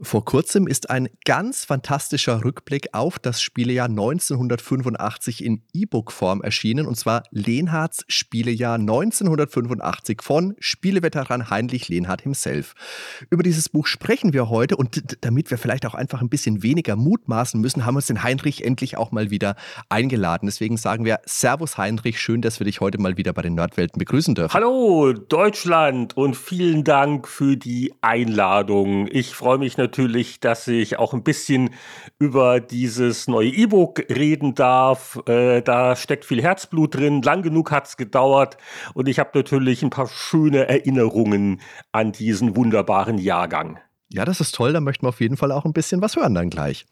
Vor kurzem ist ein ganz fantastischer Rückblick auf das Spielejahr 1985 in E-Book-Form erschienen, und zwar Lehnhards Spielejahr 1985 von Spieleveteran Heinrich Lehnhardt himself. Über dieses Buch sprechen wir heute und damit wir vielleicht auch einfach ein bisschen weniger mutmaßen müssen, haben wir uns den Heinrich endlich auch mal wieder eingeladen. Deswegen sagen wir Servus Heinrich, schön, dass wir dich heute mal wieder bei den Nerdwelten begrüßen dürfen. Hallo Deutschland und vielen Dank für die Einladung. Ich freue mich natürlich natürlich, dass ich auch ein bisschen über dieses neue E-Book reden darf. Äh, da steckt viel Herzblut drin. Lang genug hat es gedauert. Und ich habe natürlich ein paar schöne Erinnerungen an diesen wunderbaren Jahrgang. Ja, das ist toll. Da möchten wir auf jeden Fall auch ein bisschen was hören dann gleich.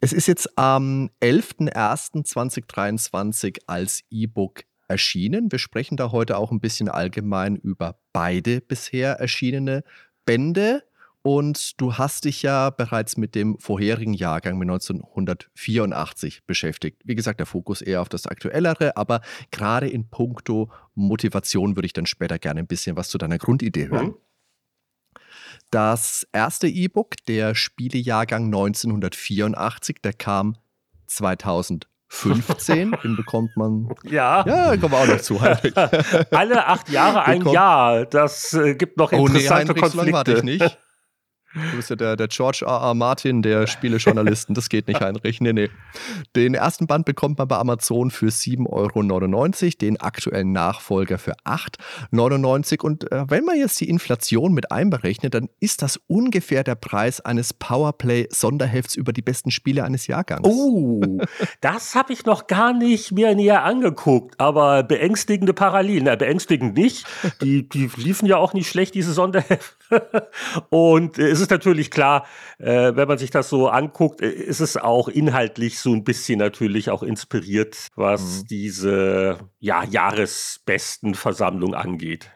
Es ist jetzt am 11.01.2023 als E-Book erschienen. Wir sprechen da heute auch ein bisschen allgemein über beide bisher erschienene Bände. Und du hast dich ja bereits mit dem vorherigen Jahrgang mit 1984 beschäftigt. Wie gesagt, der Fokus eher auf das Aktuellere, aber gerade in puncto Motivation würde ich dann später gerne ein bisschen was zu deiner Grundidee hören. Mhm. Das erste E-Book, der Spielejahrgang 1984, der kam 2015. Den bekommt man. Ja. Ja, kommen wir auch noch zu, Heinrich. Alle acht Jahre ein Jahr. Das äh, gibt noch interessante oh, nee, Heinrich, Konflikte. So warte ich nicht. Du bist ja der, der George R. R. Martin der Spielejournalisten. Das geht nicht, Heinrich. Nee, nee. Den ersten Band bekommt man bei Amazon für 7,99 Euro, den aktuellen Nachfolger für 8,99 Euro. Und äh, wenn man jetzt die Inflation mit einberechnet, dann ist das ungefähr der Preis eines Powerplay-Sonderhefts über die besten Spiele eines Jahrgangs. Oh, das habe ich noch gar nicht mir näher angeguckt. Aber beängstigende Parallelen. Na, beängstigend nicht. Die, die liefen ja auch nicht schlecht, diese Sonderhefte. Und äh, es ist natürlich klar, äh, wenn man sich das so anguckt, äh, ist es auch inhaltlich so ein bisschen natürlich auch inspiriert, was mhm. diese ja, Jahresbestenversammlung angeht.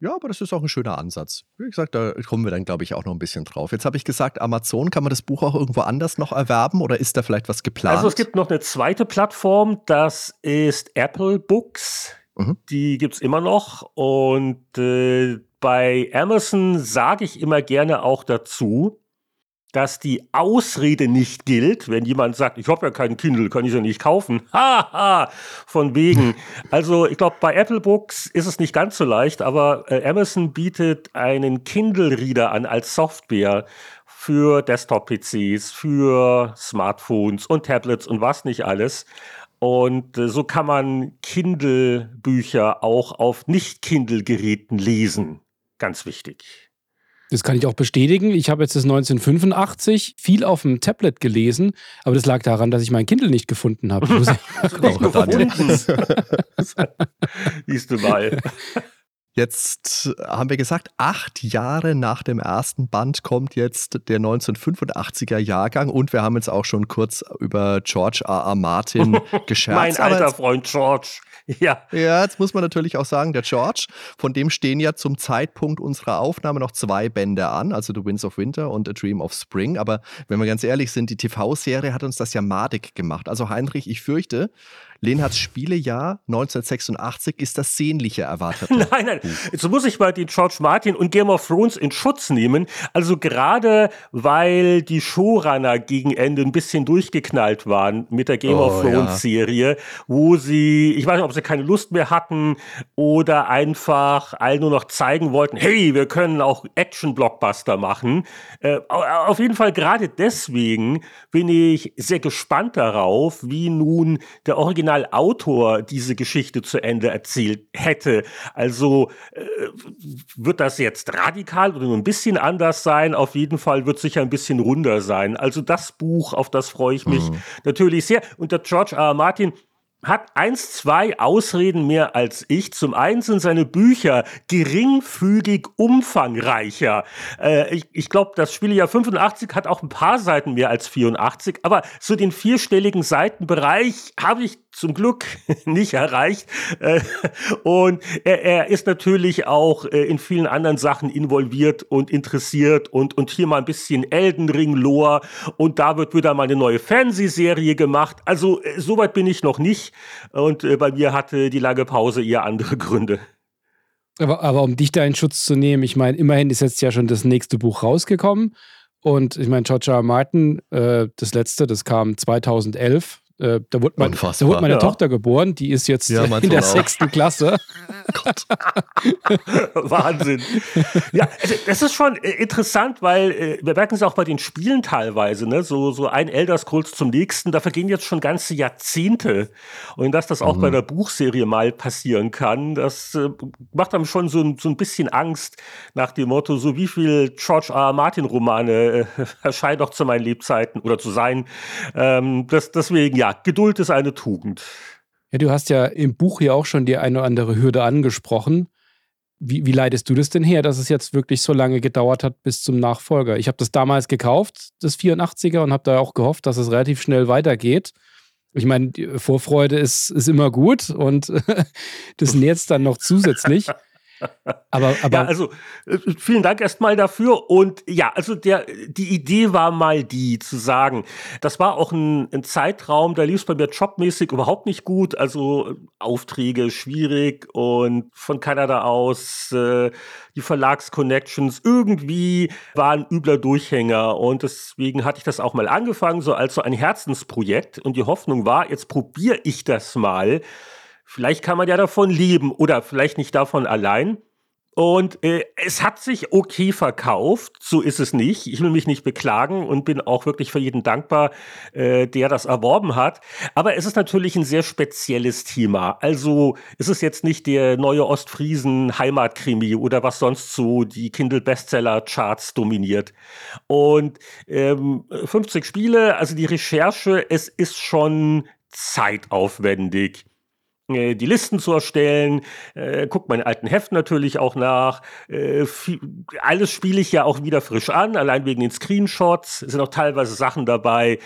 Ja, aber das ist auch ein schöner Ansatz. Wie gesagt, da kommen wir dann, glaube ich, auch noch ein bisschen drauf. Jetzt habe ich gesagt, Amazon, kann man das Buch auch irgendwo anders noch erwerben oder ist da vielleicht was geplant? Also es gibt noch eine zweite Plattform, das ist Apple Books. Mhm. Die gibt es immer noch und äh, bei Amazon sage ich immer gerne auch dazu, dass die Ausrede nicht gilt, wenn jemand sagt, ich habe ja keinen Kindle, kann ich ja nicht kaufen. Haha, von wegen. Also ich glaube, bei Apple Books ist es nicht ganz so leicht, aber äh, Amazon bietet einen Kindle-Reader an als Software für Desktop-PCs, für Smartphones und Tablets und was nicht alles. Und äh, so kann man Kindle-Bücher auch auf Nicht-Kindle-Geräten lesen. Ganz wichtig. Das kann ich auch bestätigen. Ich habe jetzt das 1985 viel auf dem Tablet gelesen, aber das lag daran, dass ich mein Kindle nicht gefunden habe. nicht gefunden. Siehst du mal. Jetzt haben wir gesagt, acht Jahre nach dem ersten Band kommt jetzt der 1985er Jahrgang und wir haben jetzt auch schon kurz über George R. R. Martin gescherzt. mein alter Freund George. Ja. Ja, jetzt muss man natürlich auch sagen, der George, von dem stehen ja zum Zeitpunkt unserer Aufnahme noch zwei Bände an, also The Winds of Winter und A Dream of Spring. Aber wenn wir ganz ehrlich sind, die TV-Serie hat uns das ja madig gemacht. Also Heinrich, ich fürchte, Lenhards Spielejahr 1986 ist das sehnliche erwartet. nein, nein. Jetzt muss ich mal den George Martin und Game of Thrones in Schutz nehmen. Also gerade weil die Showrunner gegen Ende ein bisschen durchgeknallt waren mit der Game oh, of Thrones Serie, ja. wo sie, ich weiß nicht, ob sie keine Lust mehr hatten oder einfach allen nur noch zeigen wollten, hey, wir können auch Action-Blockbuster machen. Äh, auf jeden Fall gerade deswegen bin ich sehr gespannt darauf, wie nun der Original Originalautor diese Geschichte zu Ende erzählt hätte. Also äh, wird das jetzt radikal oder nur ein bisschen anders sein? Auf jeden Fall wird es sicher ein bisschen runder sein. Also das Buch, auf das freue ich mich mhm. natürlich sehr. Und der George R. R. Martin hat eins, zwei Ausreden mehr als ich. Zum einen sind seine Bücher geringfügig umfangreicher. Äh, ich ich glaube, das Spielejahr 85 hat auch ein paar Seiten mehr als 84, aber so den vierstelligen Seitenbereich habe ich zum Glück nicht erreicht. Äh, und er, er ist natürlich auch äh, in vielen anderen Sachen involviert und interessiert und, und hier mal ein bisschen Elden Ring Lore und da wird wieder mal eine neue Fernsehserie gemacht. Also äh, soweit bin ich noch nicht und bei mir hatte die lange Pause eher andere Gründe. Aber, aber um dich da in Schutz zu nehmen, ich meine, immerhin ist jetzt ja schon das nächste Buch rausgekommen. Und ich meine, George. R. Martin, äh, das letzte, das kam 2011, äh, da, wurde mein, da wurde meine ja. Tochter geboren, die ist jetzt ja, in der sechsten Klasse. Gott. Wahnsinn. Ja, also das ist schon äh, interessant, weil äh, wir merken es auch bei den Spielen teilweise, ne? so, so ein Elder Scrolls zum nächsten, da vergehen jetzt schon ganze Jahrzehnte. Und dass das auch mhm. bei der Buchserie mal passieren kann, das äh, macht einem schon so, ein, so ein bisschen Angst nach dem Motto, so wie viel George R. R. Martin Romane äh, erscheinen doch zu meinen Lebzeiten oder zu sein. Ähm, das, deswegen, ja, ja, Geduld ist eine Tugend. Ja, du hast ja im Buch hier auch schon die eine oder andere Hürde angesprochen. Wie, wie leidest du das denn her, dass es jetzt wirklich so lange gedauert hat bis zum Nachfolger? Ich habe das damals gekauft, das 84er, und habe da auch gehofft, dass es relativ schnell weitergeht. Ich meine, Vorfreude ist, ist immer gut und das nährt dann noch zusätzlich. Aber, aber ja, also äh, vielen Dank erstmal dafür. Und ja, also der, die Idee war mal die zu sagen, das war auch ein, ein Zeitraum, da lief es bei mir jobmäßig überhaupt nicht gut. Also Aufträge schwierig und von Kanada aus äh, die Verlagsconnections irgendwie waren übler Durchhänger. Und deswegen hatte ich das auch mal angefangen, so als so ein Herzensprojekt. Und die Hoffnung war, jetzt probiere ich das mal Vielleicht kann man ja davon leben oder vielleicht nicht davon allein. Und äh, es hat sich okay verkauft, so ist es nicht. Ich will mich nicht beklagen und bin auch wirklich für jeden dankbar, äh, der das erworben hat. Aber es ist natürlich ein sehr spezielles Thema. Also es ist jetzt nicht der neue Ostfriesen Heimatkrimi oder was sonst so die Kindle Bestseller Charts dominiert. Und ähm, 50 Spiele, also die Recherche, es ist schon zeitaufwendig. Äh, die Listen zu erstellen, äh, guckt meine alten Heften natürlich auch nach. Äh, alles spiele ich ja auch wieder frisch an, allein wegen den Screenshots. Es sind auch teilweise Sachen dabei,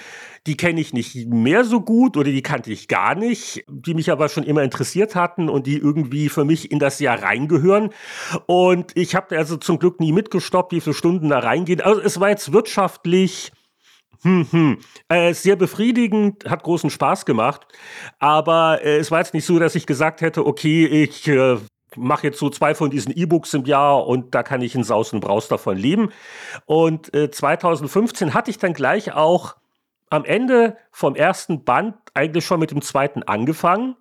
die kenne ich nicht mehr so gut oder die kannte ich gar nicht, die mich aber schon immer interessiert hatten und die irgendwie für mich in das Jahr reingehören. Und ich habe also zum Glück nie mitgestoppt, wie viele Stunden da reingehen. Also es war jetzt wirtschaftlich hm, hm. Äh, sehr befriedigend, hat großen Spaß gemacht. Aber äh, es war jetzt nicht so, dass ich gesagt hätte, okay, ich äh, mache jetzt so zwei von diesen E-Books im Jahr und da kann ich in Saus und Braus davon leben. Und äh, 2015 hatte ich dann gleich auch am Ende vom ersten Band eigentlich schon mit dem zweiten angefangen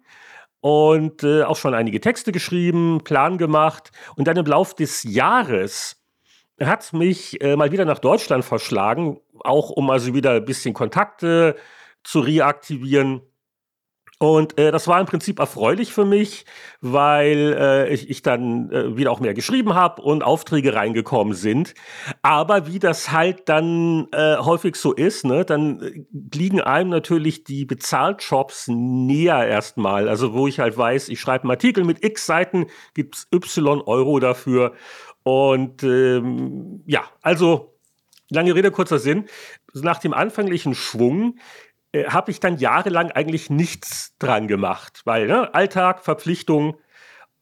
und äh, auch schon einige Texte geschrieben, Plan gemacht und dann im Lauf des Jahres hat mich äh, mal wieder nach Deutschland verschlagen, auch um also wieder ein bisschen Kontakte zu reaktivieren. Und äh, das war im Prinzip erfreulich für mich, weil äh, ich, ich dann äh, wieder auch mehr geschrieben habe und Aufträge reingekommen sind. Aber wie das halt dann äh, häufig so ist, ne, dann äh, liegen einem natürlich die Bezahljobs näher erstmal. Also wo ich halt weiß, ich schreibe einen Artikel mit x Seiten, gibt's y Euro dafür. Und ähm, ja, also lange Rede, kurzer Sinn. Nach dem anfänglichen Schwung äh, habe ich dann jahrelang eigentlich nichts dran gemacht, weil ne, Alltag, Verpflichtung,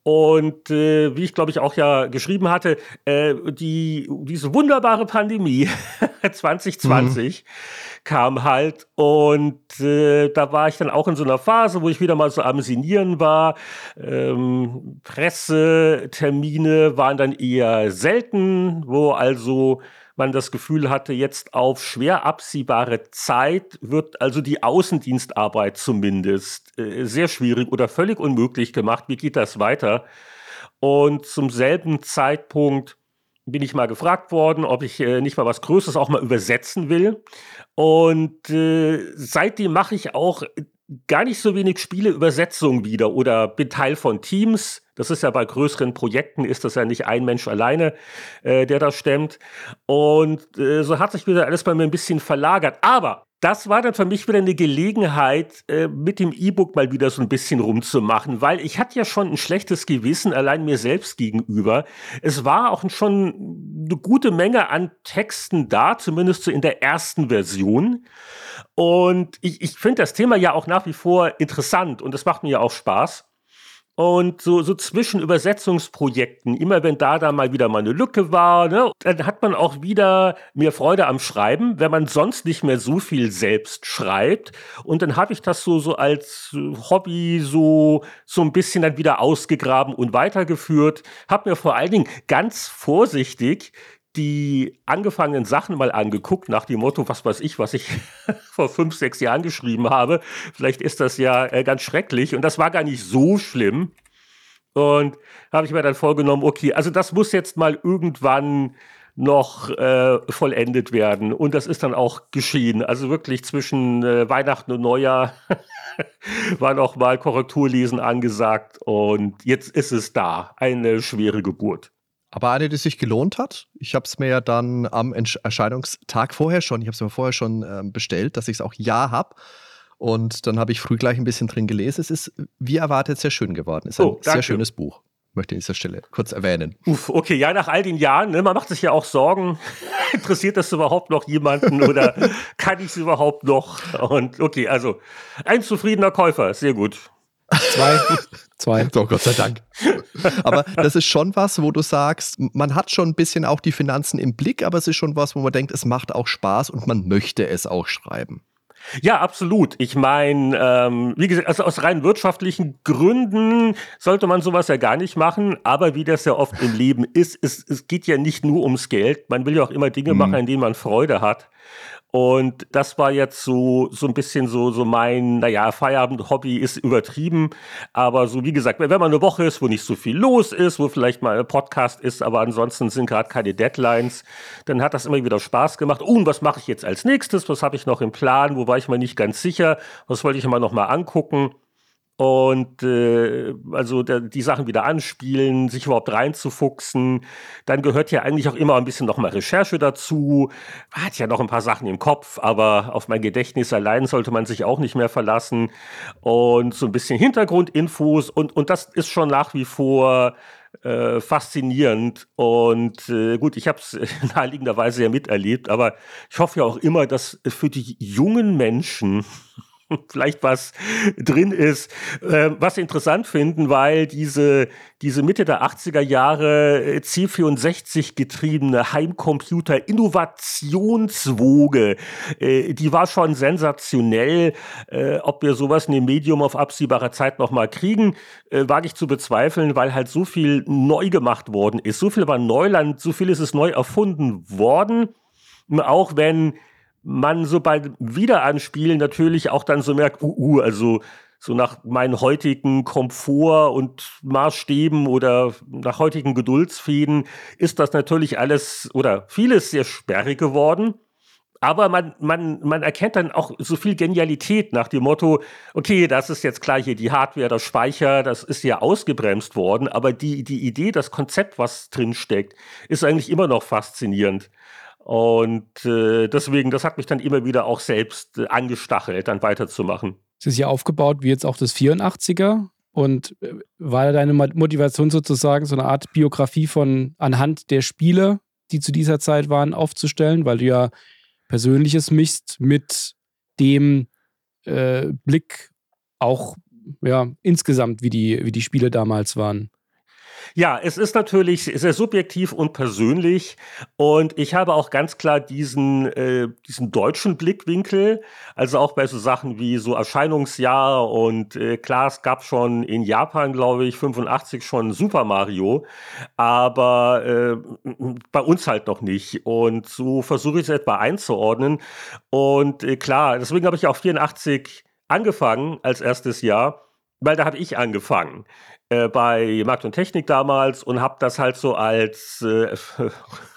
und äh, wie ich glaube ich auch ja geschrieben hatte, äh, die, diese wunderbare Pandemie 2020 mhm. kam halt und äh, da war ich dann auch in so einer Phase, wo ich wieder mal so am Sinieren war. Ähm, Pressetermine waren dann eher selten, wo also man das Gefühl hatte, jetzt auf schwer absehbare Zeit wird also die Außendienstarbeit zumindest äh, sehr schwierig oder völlig unmöglich gemacht. Wie geht das weiter? Und zum selben Zeitpunkt bin ich mal gefragt worden, ob ich äh, nicht mal was Größeres auch mal übersetzen will. Und äh, seitdem mache ich auch gar nicht so wenig Spieleübersetzungen wieder oder bin Teil von Teams. Das ist ja bei größeren Projekten, ist das ja nicht ein Mensch alleine, äh, der das stemmt. Und äh, so hat sich wieder alles bei mir ein bisschen verlagert. Aber das war dann für mich wieder eine Gelegenheit, äh, mit dem E-Book mal wieder so ein bisschen rumzumachen, weil ich hatte ja schon ein schlechtes Gewissen allein mir selbst gegenüber. Es war auch schon eine gute Menge an Texten da, zumindest so in der ersten Version. Und ich, ich finde das Thema ja auch nach wie vor interessant und das macht mir ja auch Spaß. Und so, so zwischen Übersetzungsprojekten, immer wenn da da mal wieder mal eine Lücke war, ne, dann hat man auch wieder mehr Freude am Schreiben, wenn man sonst nicht mehr so viel selbst schreibt. Und dann habe ich das so, so als Hobby so, so ein bisschen dann wieder ausgegraben und weitergeführt. Habe mir vor allen Dingen ganz vorsichtig die angefangenen Sachen mal angeguckt, nach dem Motto, was weiß ich, was ich vor fünf, sechs Jahren geschrieben habe. Vielleicht ist das ja äh, ganz schrecklich und das war gar nicht so schlimm. Und habe ich mir dann vorgenommen, okay, also das muss jetzt mal irgendwann noch äh, vollendet werden. Und das ist dann auch geschehen. Also wirklich zwischen äh, Weihnachten und Neujahr war noch mal Korrekturlesen angesagt und jetzt ist es da. Eine schwere Geburt. Aber eine, die sich gelohnt hat. Ich habe es mir ja dann am Erscheinungstag vorher schon, ich habe es mir vorher schon äh, bestellt, dass ich es auch ja habe. Und dann habe ich früh gleich ein bisschen drin gelesen. Es ist, wie erwartet, sehr schön geworden. Es ist oh, ein sehr schönes Buch. Möchte ich an dieser Stelle kurz erwähnen. Uff, okay, ja, nach all den Jahren, ne, man macht sich ja auch Sorgen. Interessiert das überhaupt noch jemanden oder kann ich es überhaupt noch? Und okay, also ein zufriedener Käufer, sehr gut. Zwei. Zwei. Oh Gott sei Dank. Aber das ist schon was, wo du sagst, man hat schon ein bisschen auch die Finanzen im Blick, aber es ist schon was, wo man denkt, es macht auch Spaß und man möchte es auch schreiben. Ja, absolut. Ich meine, ähm, wie gesagt, also aus rein wirtschaftlichen Gründen sollte man sowas ja gar nicht machen. Aber wie das ja oft im Leben ist, es, es geht ja nicht nur ums Geld. Man will ja auch immer Dinge mhm. machen, an denen man Freude hat. Und das war jetzt so, so ein bisschen so, so mein, naja, Feierabend-Hobby ist übertrieben. Aber so, wie gesagt, wenn man eine Woche ist, wo nicht so viel los ist, wo vielleicht mal ein Podcast ist, aber ansonsten sind gerade keine Deadlines, dann hat das immer wieder Spaß gemacht. Oh, und was mache ich jetzt als nächstes? Was habe ich noch im Plan? Wo war ich mir nicht ganz sicher? Was wollte ich immer noch mal angucken? Und äh, also der, die Sachen wieder anspielen, sich überhaupt reinzufuchsen. Dann gehört ja eigentlich auch immer ein bisschen nochmal Recherche dazu. Hat ja noch ein paar Sachen im Kopf, aber auf mein Gedächtnis allein sollte man sich auch nicht mehr verlassen. Und so ein bisschen Hintergrundinfos und, und das ist schon nach wie vor äh, faszinierend. Und äh, gut, ich habe es naheliegenderweise ja miterlebt, aber ich hoffe ja auch immer, dass für die jungen Menschen vielleicht was drin ist, äh, was interessant finden, weil diese, diese Mitte der 80er Jahre äh, C64 getriebene Heimcomputer Innovationswoge, äh, die war schon sensationell. Äh, ob wir sowas in dem Medium auf absehbarer Zeit nochmal kriegen, äh, wage ich zu bezweifeln, weil halt so viel neu gemacht worden ist. So viel war Neuland, so viel ist es neu erfunden worden. Auch wenn man so beim Wiederanspielen natürlich auch dann so merkt, uh, uh, also so nach meinen heutigen Komfort und Maßstäben oder nach heutigen Geduldsfäden ist das natürlich alles oder vieles sehr sperrig geworden. Aber man, man, man erkennt dann auch so viel Genialität nach dem Motto, okay, das ist jetzt klar hier die Hardware, das Speicher, das ist ja ausgebremst worden, aber die, die Idee, das Konzept, was drin steckt, ist eigentlich immer noch faszinierend. Und äh, deswegen, das hat mich dann immer wieder auch selbst äh, angestachelt, dann weiterzumachen. Es ist ja aufgebaut wie jetzt auch das 84er. Und äh, war deine Motivation sozusagen so eine Art Biografie von anhand der Spiele, die zu dieser Zeit waren, aufzustellen, weil du ja Persönliches mischst mit dem äh, Blick auch ja, insgesamt, wie die, wie die Spiele damals waren? Ja, es ist natürlich sehr subjektiv und persönlich. Und ich habe auch ganz klar diesen, äh, diesen deutschen Blickwinkel, also auch bei so Sachen wie so Erscheinungsjahr und äh, klar, es gab schon in Japan, glaube ich, 85 schon Super Mario, aber äh, bei uns halt noch nicht. Und so versuche ich es etwa einzuordnen. Und äh, klar, deswegen habe ich auch 84 angefangen als erstes Jahr, weil da habe ich angefangen. Äh, bei Markt und Technik damals und habe das halt so als äh,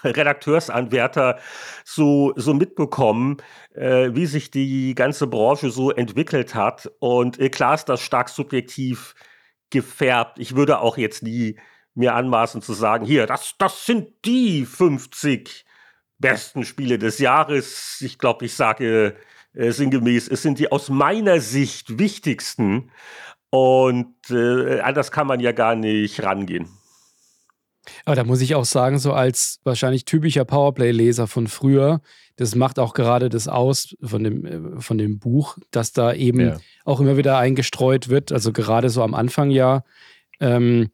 Redakteursanwärter so, so mitbekommen, äh, wie sich die ganze Branche so entwickelt hat. Und äh, klar ist das stark subjektiv gefärbt. Ich würde auch jetzt nie mir anmaßen zu sagen, hier, das, das sind die 50 besten Spiele des Jahres. Ich glaube, ich sage äh, sinngemäß. Es sind die aus meiner Sicht wichtigsten. Und äh, anders kann man ja gar nicht rangehen. Aber da muss ich auch sagen, so als wahrscheinlich typischer Powerplay-Leser von früher, das macht auch gerade das aus von dem, äh, von dem Buch, dass da eben ja. auch immer wieder eingestreut wird. Also gerade so am Anfang ja, ähm,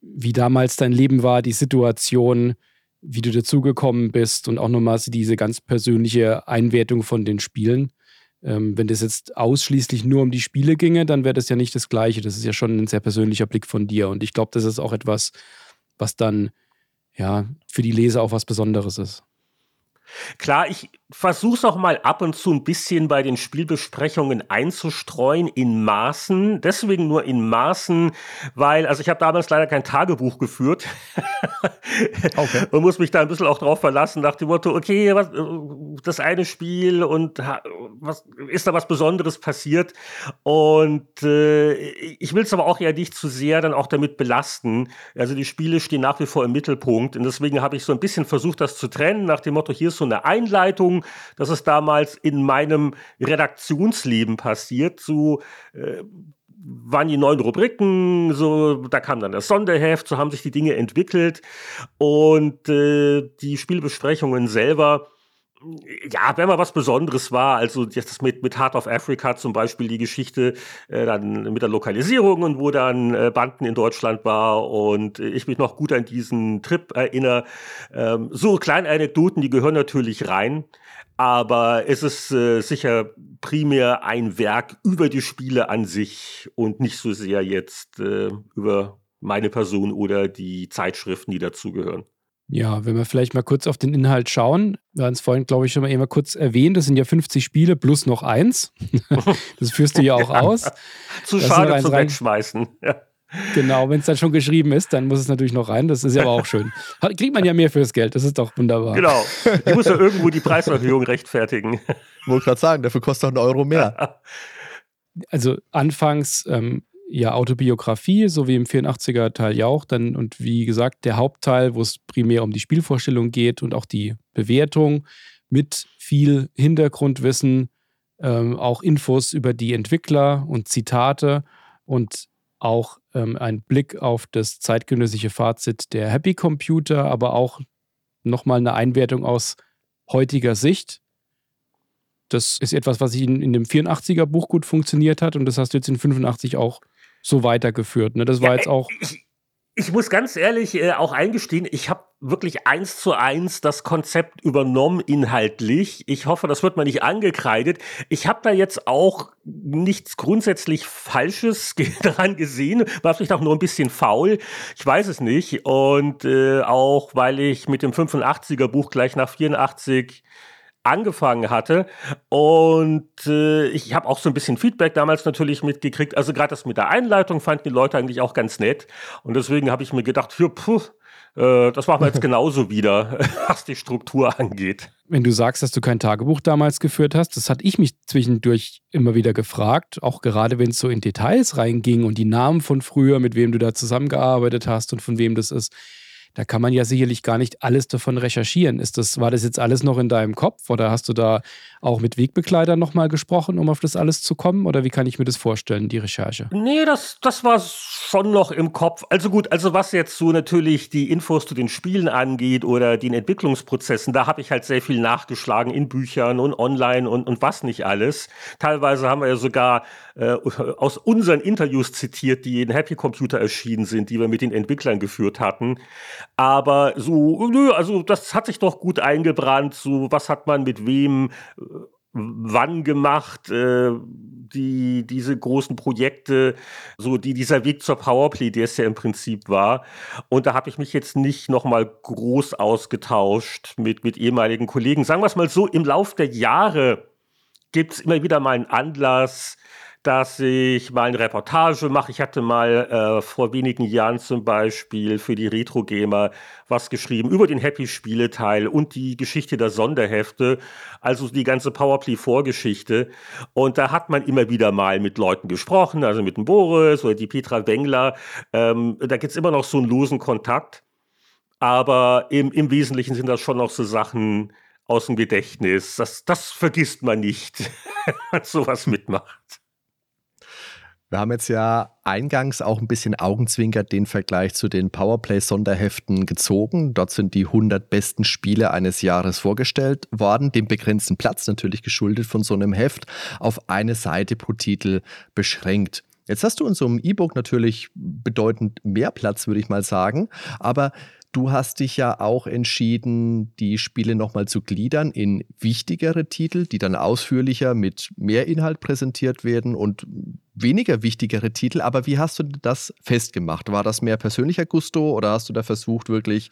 wie damals dein Leben war, die Situation, wie du dazugekommen bist und auch nochmal diese ganz persönliche Einwertung von den Spielen. Ähm, wenn das jetzt ausschließlich nur um die Spiele ginge, dann wäre das ja nicht das Gleiche. Das ist ja schon ein sehr persönlicher Blick von dir. Und ich glaube, das ist auch etwas, was dann ja für die Leser auch was Besonderes ist. Klar, ich versuche es auch mal ab und zu ein bisschen bei den Spielbesprechungen einzustreuen in Maßen. Deswegen nur in Maßen, weil, also ich habe damals leider kein Tagebuch geführt okay. und muss mich da ein bisschen auch drauf verlassen, nach dem Motto, okay, was, das eine Spiel und was, ist da was Besonderes passiert? Und äh, ich will es aber auch ja nicht zu sehr dann auch damit belasten. Also die Spiele stehen nach wie vor im Mittelpunkt und deswegen habe ich so ein bisschen versucht, das zu trennen, nach dem Motto, hier ist so eine Einleitung, das ist damals in meinem Redaktionsleben passiert, so äh, waren die neuen Rubriken, so da kam dann das Sonderheft, so haben sich die Dinge entwickelt und äh, die Spielbesprechungen selber ja, wenn mal was Besonderes war, also das mit, mit Heart of Africa zum Beispiel die Geschichte äh, dann mit der Lokalisierung und wo dann äh, Banden in Deutschland war und ich mich noch gut an diesen Trip erinnere. Ähm, so kleine Anekdoten, die gehören natürlich rein, aber es ist äh, sicher primär ein Werk über die Spiele an sich und nicht so sehr jetzt äh, über meine Person oder die Zeitschriften, die dazugehören. Ja, wenn wir vielleicht mal kurz auf den Inhalt schauen. Wir haben es vorhin, glaube ich, schon mal eben kurz erwähnt. Das sind ja 50 Spiele plus noch eins. das führst du ja auch aus. Zu das schade zum Wegschmeißen. Ja. Genau, wenn es dann schon geschrieben ist, dann muss es natürlich noch rein. Das ist ja aber auch schön. Kriegt man ja mehr fürs Geld, das ist doch wunderbar. Genau. Ich muss ja irgendwo die Preiserhöhung rechtfertigen. Ich wollte gerade sagen, dafür kostet auch ein Euro mehr. Also anfangs ähm, ja Autobiografie, so wie im 84er Teil ja auch. Dann, und wie gesagt, der Hauptteil, wo es primär um die Spielvorstellung geht und auch die Bewertung mit viel Hintergrundwissen, ähm, auch Infos über die Entwickler und Zitate und auch ähm, ein Blick auf das zeitgenössische Fazit der Happy Computer, aber auch nochmal eine Einwertung aus heutiger Sicht das ist etwas, was in, in dem 84er Buch gut funktioniert hat und das hast du jetzt in 85 auch so weitergeführt. Ne? Das war ja, jetzt auch. Ich, ich muss ganz ehrlich äh, auch eingestehen, ich habe wirklich eins zu eins das Konzept übernommen inhaltlich. Ich hoffe, das wird man nicht angekreidet. Ich habe da jetzt auch nichts grundsätzlich Falsches daran gesehen. War vielleicht auch nur ein bisschen faul. Ich weiß es nicht. Und äh, auch, weil ich mit dem 85er Buch gleich nach 84 angefangen hatte. Und äh, ich habe auch so ein bisschen Feedback damals natürlich mitgekriegt. Also gerade das mit der Einleitung fanden die Leute eigentlich auch ganz nett. Und deswegen habe ich mir gedacht, für, puh, äh, das machen wir jetzt genauso wieder, was die Struktur angeht. Wenn du sagst, dass du kein Tagebuch damals geführt hast, das hatte ich mich zwischendurch immer wieder gefragt, auch gerade wenn es so in Details reinging und die Namen von früher, mit wem du da zusammengearbeitet hast und von wem das ist da kann man ja sicherlich gar nicht alles davon recherchieren. Ist das, war das jetzt alles noch in deinem Kopf oder hast du da auch mit Wegbegleitern nochmal gesprochen, um auf das alles zu kommen? Oder wie kann ich mir das vorstellen, die Recherche? Nee, das, das war schon noch im Kopf. Also gut, also was jetzt so natürlich die Infos zu den Spielen angeht oder den Entwicklungsprozessen, da habe ich halt sehr viel nachgeschlagen in Büchern und online und, und was nicht alles. Teilweise haben wir ja sogar äh, aus unseren Interviews zitiert, die in Happy Computer erschienen sind, die wir mit den Entwicklern geführt hatten. Aber so, nö, also das hat sich doch gut eingebrannt. So, was hat man mit wem äh, wann gemacht, äh, die, diese großen Projekte, so die, dieser Weg zur Powerplay, der es ja im Prinzip war. Und da habe ich mich jetzt nicht nochmal groß ausgetauscht mit, mit ehemaligen Kollegen. Sagen wir es mal so, im Lauf der Jahre gibt es immer wieder mal einen Anlass, dass ich mal eine Reportage mache. Ich hatte mal äh, vor wenigen Jahren zum Beispiel für die Retro Gamer was geschrieben über den Happy Spieleteil und die Geschichte der Sonderhefte, also die ganze Powerplay-Vorgeschichte. Und da hat man immer wieder mal mit Leuten gesprochen, also mit dem Boris oder die Petra Wengler. Ähm, da gibt's immer noch so einen losen Kontakt. Aber im, im Wesentlichen sind das schon noch so Sachen, aus dem Gedächtnis. Das, das vergisst man nicht, wenn man sowas mitmacht. Wir haben jetzt ja eingangs auch ein bisschen augenzwinkert den Vergleich zu den Powerplay-Sonderheften gezogen. Dort sind die 100 besten Spiele eines Jahres vorgestellt worden, dem begrenzten Platz natürlich geschuldet von so einem Heft, auf eine Seite pro Titel beschränkt. Jetzt hast du in so einem E-Book natürlich bedeutend mehr Platz, würde ich mal sagen. Aber Du hast dich ja auch entschieden, die Spiele nochmal zu gliedern in wichtigere Titel, die dann ausführlicher mit mehr Inhalt präsentiert werden und weniger wichtigere Titel. Aber wie hast du das festgemacht? War das mehr persönlicher Gusto oder hast du da versucht, wirklich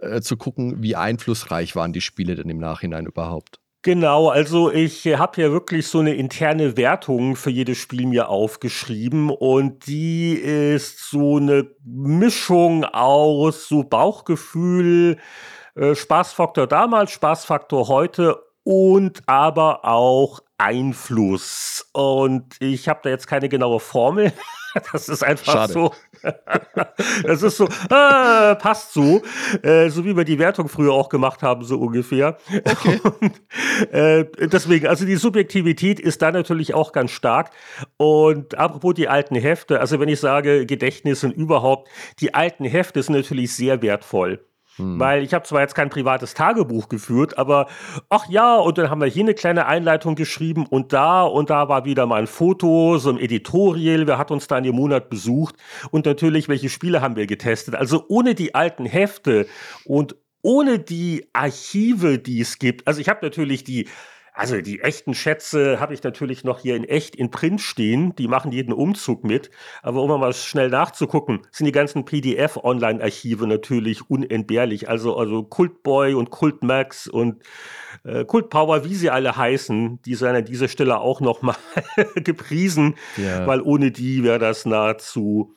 äh, zu gucken, wie einflussreich waren die Spiele denn im Nachhinein überhaupt? Genau, also ich habe ja wirklich so eine interne Wertung für jedes Spiel mir aufgeschrieben und die ist so eine Mischung aus so Bauchgefühl, äh, Spaßfaktor damals, Spaßfaktor heute und aber auch Einfluss. Und ich habe da jetzt keine genaue Formel. Das ist einfach Schade. so. das ist so, äh, passt so. Äh, so wie wir die Wertung früher auch gemacht haben, so ungefähr. Okay. Und, äh, deswegen, also die Subjektivität ist da natürlich auch ganz stark. Und apropos die alten Hefte, also wenn ich sage Gedächtnis und überhaupt, die alten Hefte sind natürlich sehr wertvoll. Hm. Weil ich habe zwar jetzt kein privates Tagebuch geführt, aber ach ja, und dann haben wir hier eine kleine Einleitung geschrieben und da und da war wieder mal ein Foto, so ein Editorial, wer hat uns da in dem Monat besucht und natürlich, welche Spiele haben wir getestet. Also ohne die alten Hefte und ohne die Archive, die es gibt. Also ich habe natürlich die also die echten Schätze habe ich natürlich noch hier in echt in Print stehen. Die machen jeden Umzug mit. Aber um mal schnell nachzugucken, sind die ganzen PDF-Online-Archive natürlich unentbehrlich. Also, also Kultboy und Kultmax und äh, Kultpower, wie sie alle heißen, die seien an dieser Stelle auch noch mal gepriesen, ja. weil ohne die wäre das nahezu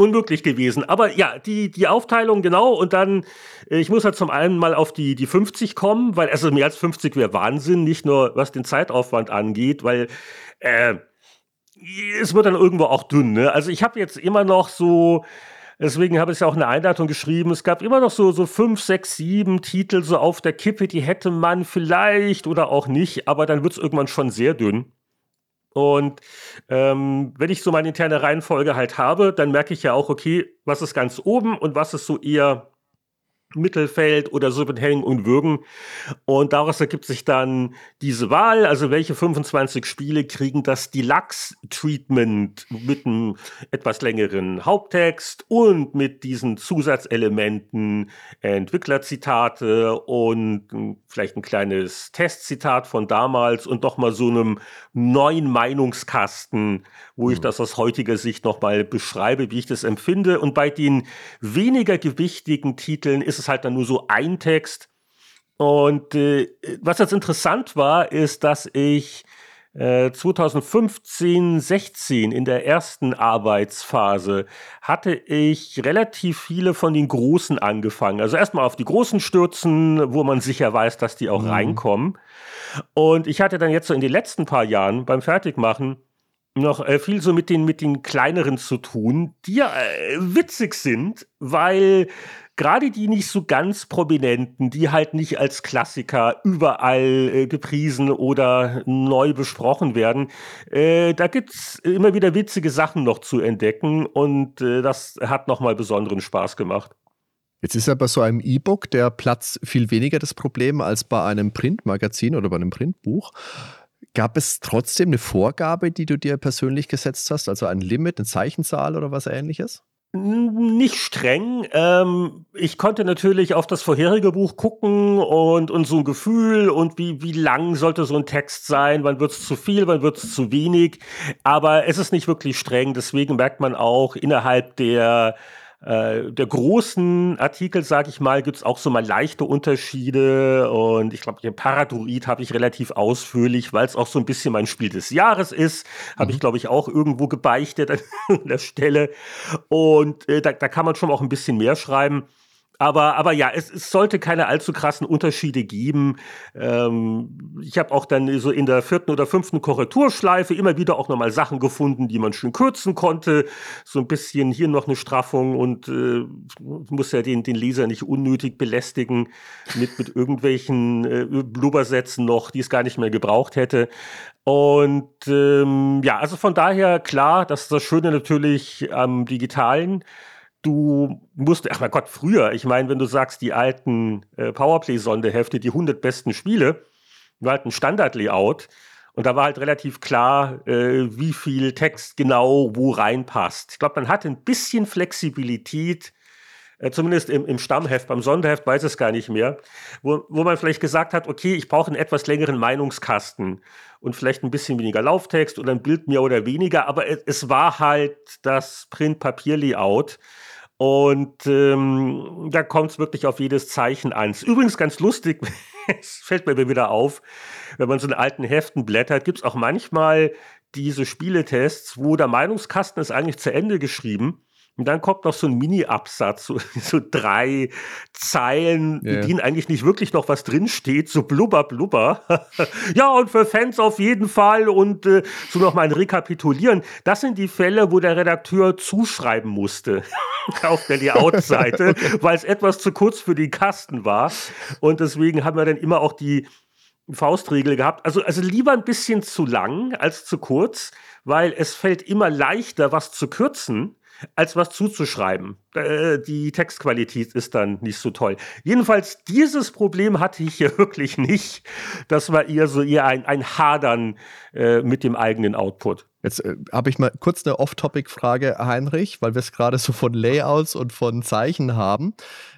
unmöglich gewesen. Aber ja, die, die Aufteilung genau und dann, äh, ich muss halt zum einen mal auf die, die 50 kommen, weil also mehr als 50 wäre Wahnsinn, nicht nur was den Zeitaufwand angeht, weil äh, es wird dann irgendwo auch dünn. Ne? Also ich habe jetzt immer noch so, Deswegen habe ich ja auch eine Einleitung geschrieben. Es gab immer noch so, so fünf, sechs, sieben Titel so auf der Kippe, die hätte man vielleicht oder auch nicht, aber dann wird es irgendwann schon sehr dünn. Und ähm, wenn ich so meine interne Reihenfolge halt habe, dann merke ich ja auch, okay, was ist ganz oben und was ist so eher Mittelfeld oder Siebenhängen und Würgen. Und daraus ergibt sich dann diese Wahl, also welche 25 Spiele kriegen das Deluxe-Treatment mit einem etwas längeren Haupttext und mit diesen Zusatzelementen, Entwicklerzitate und vielleicht ein kleines Testzitat von damals und doch mal so einem neuen Meinungskasten, wo ich mhm. das aus heutiger Sicht nochmal beschreibe, wie ich das empfinde. Und bei den weniger gewichtigen Titeln ist es halt dann nur so ein Text. Und äh, was jetzt interessant war, ist, dass ich äh, 2015, 16 in der ersten Arbeitsphase hatte ich relativ viele von den Großen angefangen. Also erstmal auf die Großen stürzen, wo man sicher weiß, dass die auch mhm. reinkommen. Und ich hatte dann jetzt so in den letzten paar Jahren beim Fertigmachen noch äh, viel so mit den, mit den kleineren zu tun, die ja äh, witzig sind, weil gerade die nicht so ganz prominenten, die halt nicht als Klassiker überall äh, gepriesen oder neu besprochen werden, äh, da es immer wieder witzige Sachen noch zu entdecken und äh, das hat nochmal besonderen Spaß gemacht. Jetzt ist ja bei so einem E-Book der Platz viel weniger das Problem als bei einem Printmagazin oder bei einem Printbuch. Gab es trotzdem eine Vorgabe, die du dir persönlich gesetzt hast, also ein Limit, eine Zeichenzahl oder was ähnliches? Nicht streng. Ähm, ich konnte natürlich auf das vorherige Buch gucken und, und so ein Gefühl und wie, wie lang sollte so ein Text sein, wann wird es zu viel, wann wird es zu wenig. Aber es ist nicht wirklich streng. Deswegen merkt man auch innerhalb der äh, der großen Artikel, sage ich mal, gibt es auch so mal leichte Unterschiede. Und ich glaube, den Paradroid habe ich relativ ausführlich, weil es auch so ein bisschen mein Spiel des Jahres ist. Habe mhm. ich, glaube ich, auch irgendwo gebeichtet an der Stelle. Und äh, da, da kann man schon auch ein bisschen mehr schreiben. Aber, aber ja, es, es sollte keine allzu krassen Unterschiede geben. Ähm, ich habe auch dann so in der vierten oder fünften Korrekturschleife immer wieder auch nochmal Sachen gefunden, die man schön kürzen konnte. So ein bisschen hier noch eine Straffung und äh, muss ja den, den Leser nicht unnötig belästigen mit, mit irgendwelchen äh, Blubbersätzen noch, die es gar nicht mehr gebraucht hätte. Und ähm, ja, also von daher klar, das ist das Schöne natürlich am Digitalen du musst, ach mein Gott, früher, ich meine, wenn du sagst, die alten äh, Powerplay-Sondehefte, die 100 besten Spiele, war halt ein Standard-Layout und da war halt relativ klar, äh, wie viel Text genau wo reinpasst. Ich glaube, man hatte ein bisschen Flexibilität, äh, zumindest im, im, Stammheft, beim Sonderheft weiß es gar nicht mehr, wo, wo man vielleicht gesagt hat, okay, ich brauche einen etwas längeren Meinungskasten und vielleicht ein bisschen weniger Lauftext oder ein Bild mehr oder weniger, aber es, es war halt das Print-Papier-Layout. Und ähm, da kommt es wirklich auf jedes Zeichen an. Ist übrigens ganz lustig, es fällt mir wieder auf, wenn man so in alten Heften blättert, gibt es auch manchmal diese Spieletests, wo der Meinungskasten ist eigentlich zu Ende geschrieben und dann kommt noch so ein Mini-Absatz, so, so, drei Zeilen, yeah. in denen eigentlich nicht wirklich noch was drinsteht, so blubber, blubber. ja, und für Fans auf jeden Fall und äh, so nochmal ein Rekapitulieren. Das sind die Fälle, wo der Redakteur zuschreiben musste auf der Layout-Seite, okay. weil es etwas zu kurz für den Kasten war. Und deswegen haben wir dann immer auch die Faustregel gehabt. Also, also lieber ein bisschen zu lang als zu kurz, weil es fällt immer leichter, was zu kürzen als was zuzuschreiben. Äh, die Textqualität ist dann nicht so toll. Jedenfalls, dieses Problem hatte ich hier wirklich nicht. Das war eher so eher ein, ein Hadern äh, mit dem eigenen Output. Jetzt äh, habe ich mal kurz eine Off-Topic-Frage, Heinrich, weil wir es gerade so von Layouts und von Zeichen haben.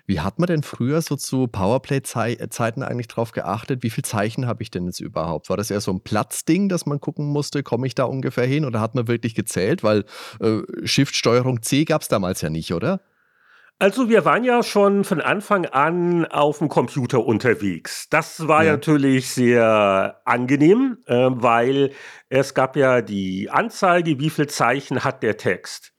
Wie hat man denn früher so zu Powerplay-Zeiten eigentlich drauf geachtet? Wie viele Zeichen habe ich denn jetzt überhaupt? War das eher so ein Platzding, dass man gucken musste, komme ich da ungefähr hin? Oder hat man wirklich gezählt? Weil äh, Shift-Steuerung C gab es damals ja nicht, oder? Also wir waren ja schon von Anfang an auf dem Computer unterwegs. Das war ja. natürlich sehr angenehm, äh, weil es gab ja die Anzeige, wie viel Zeichen hat der Text.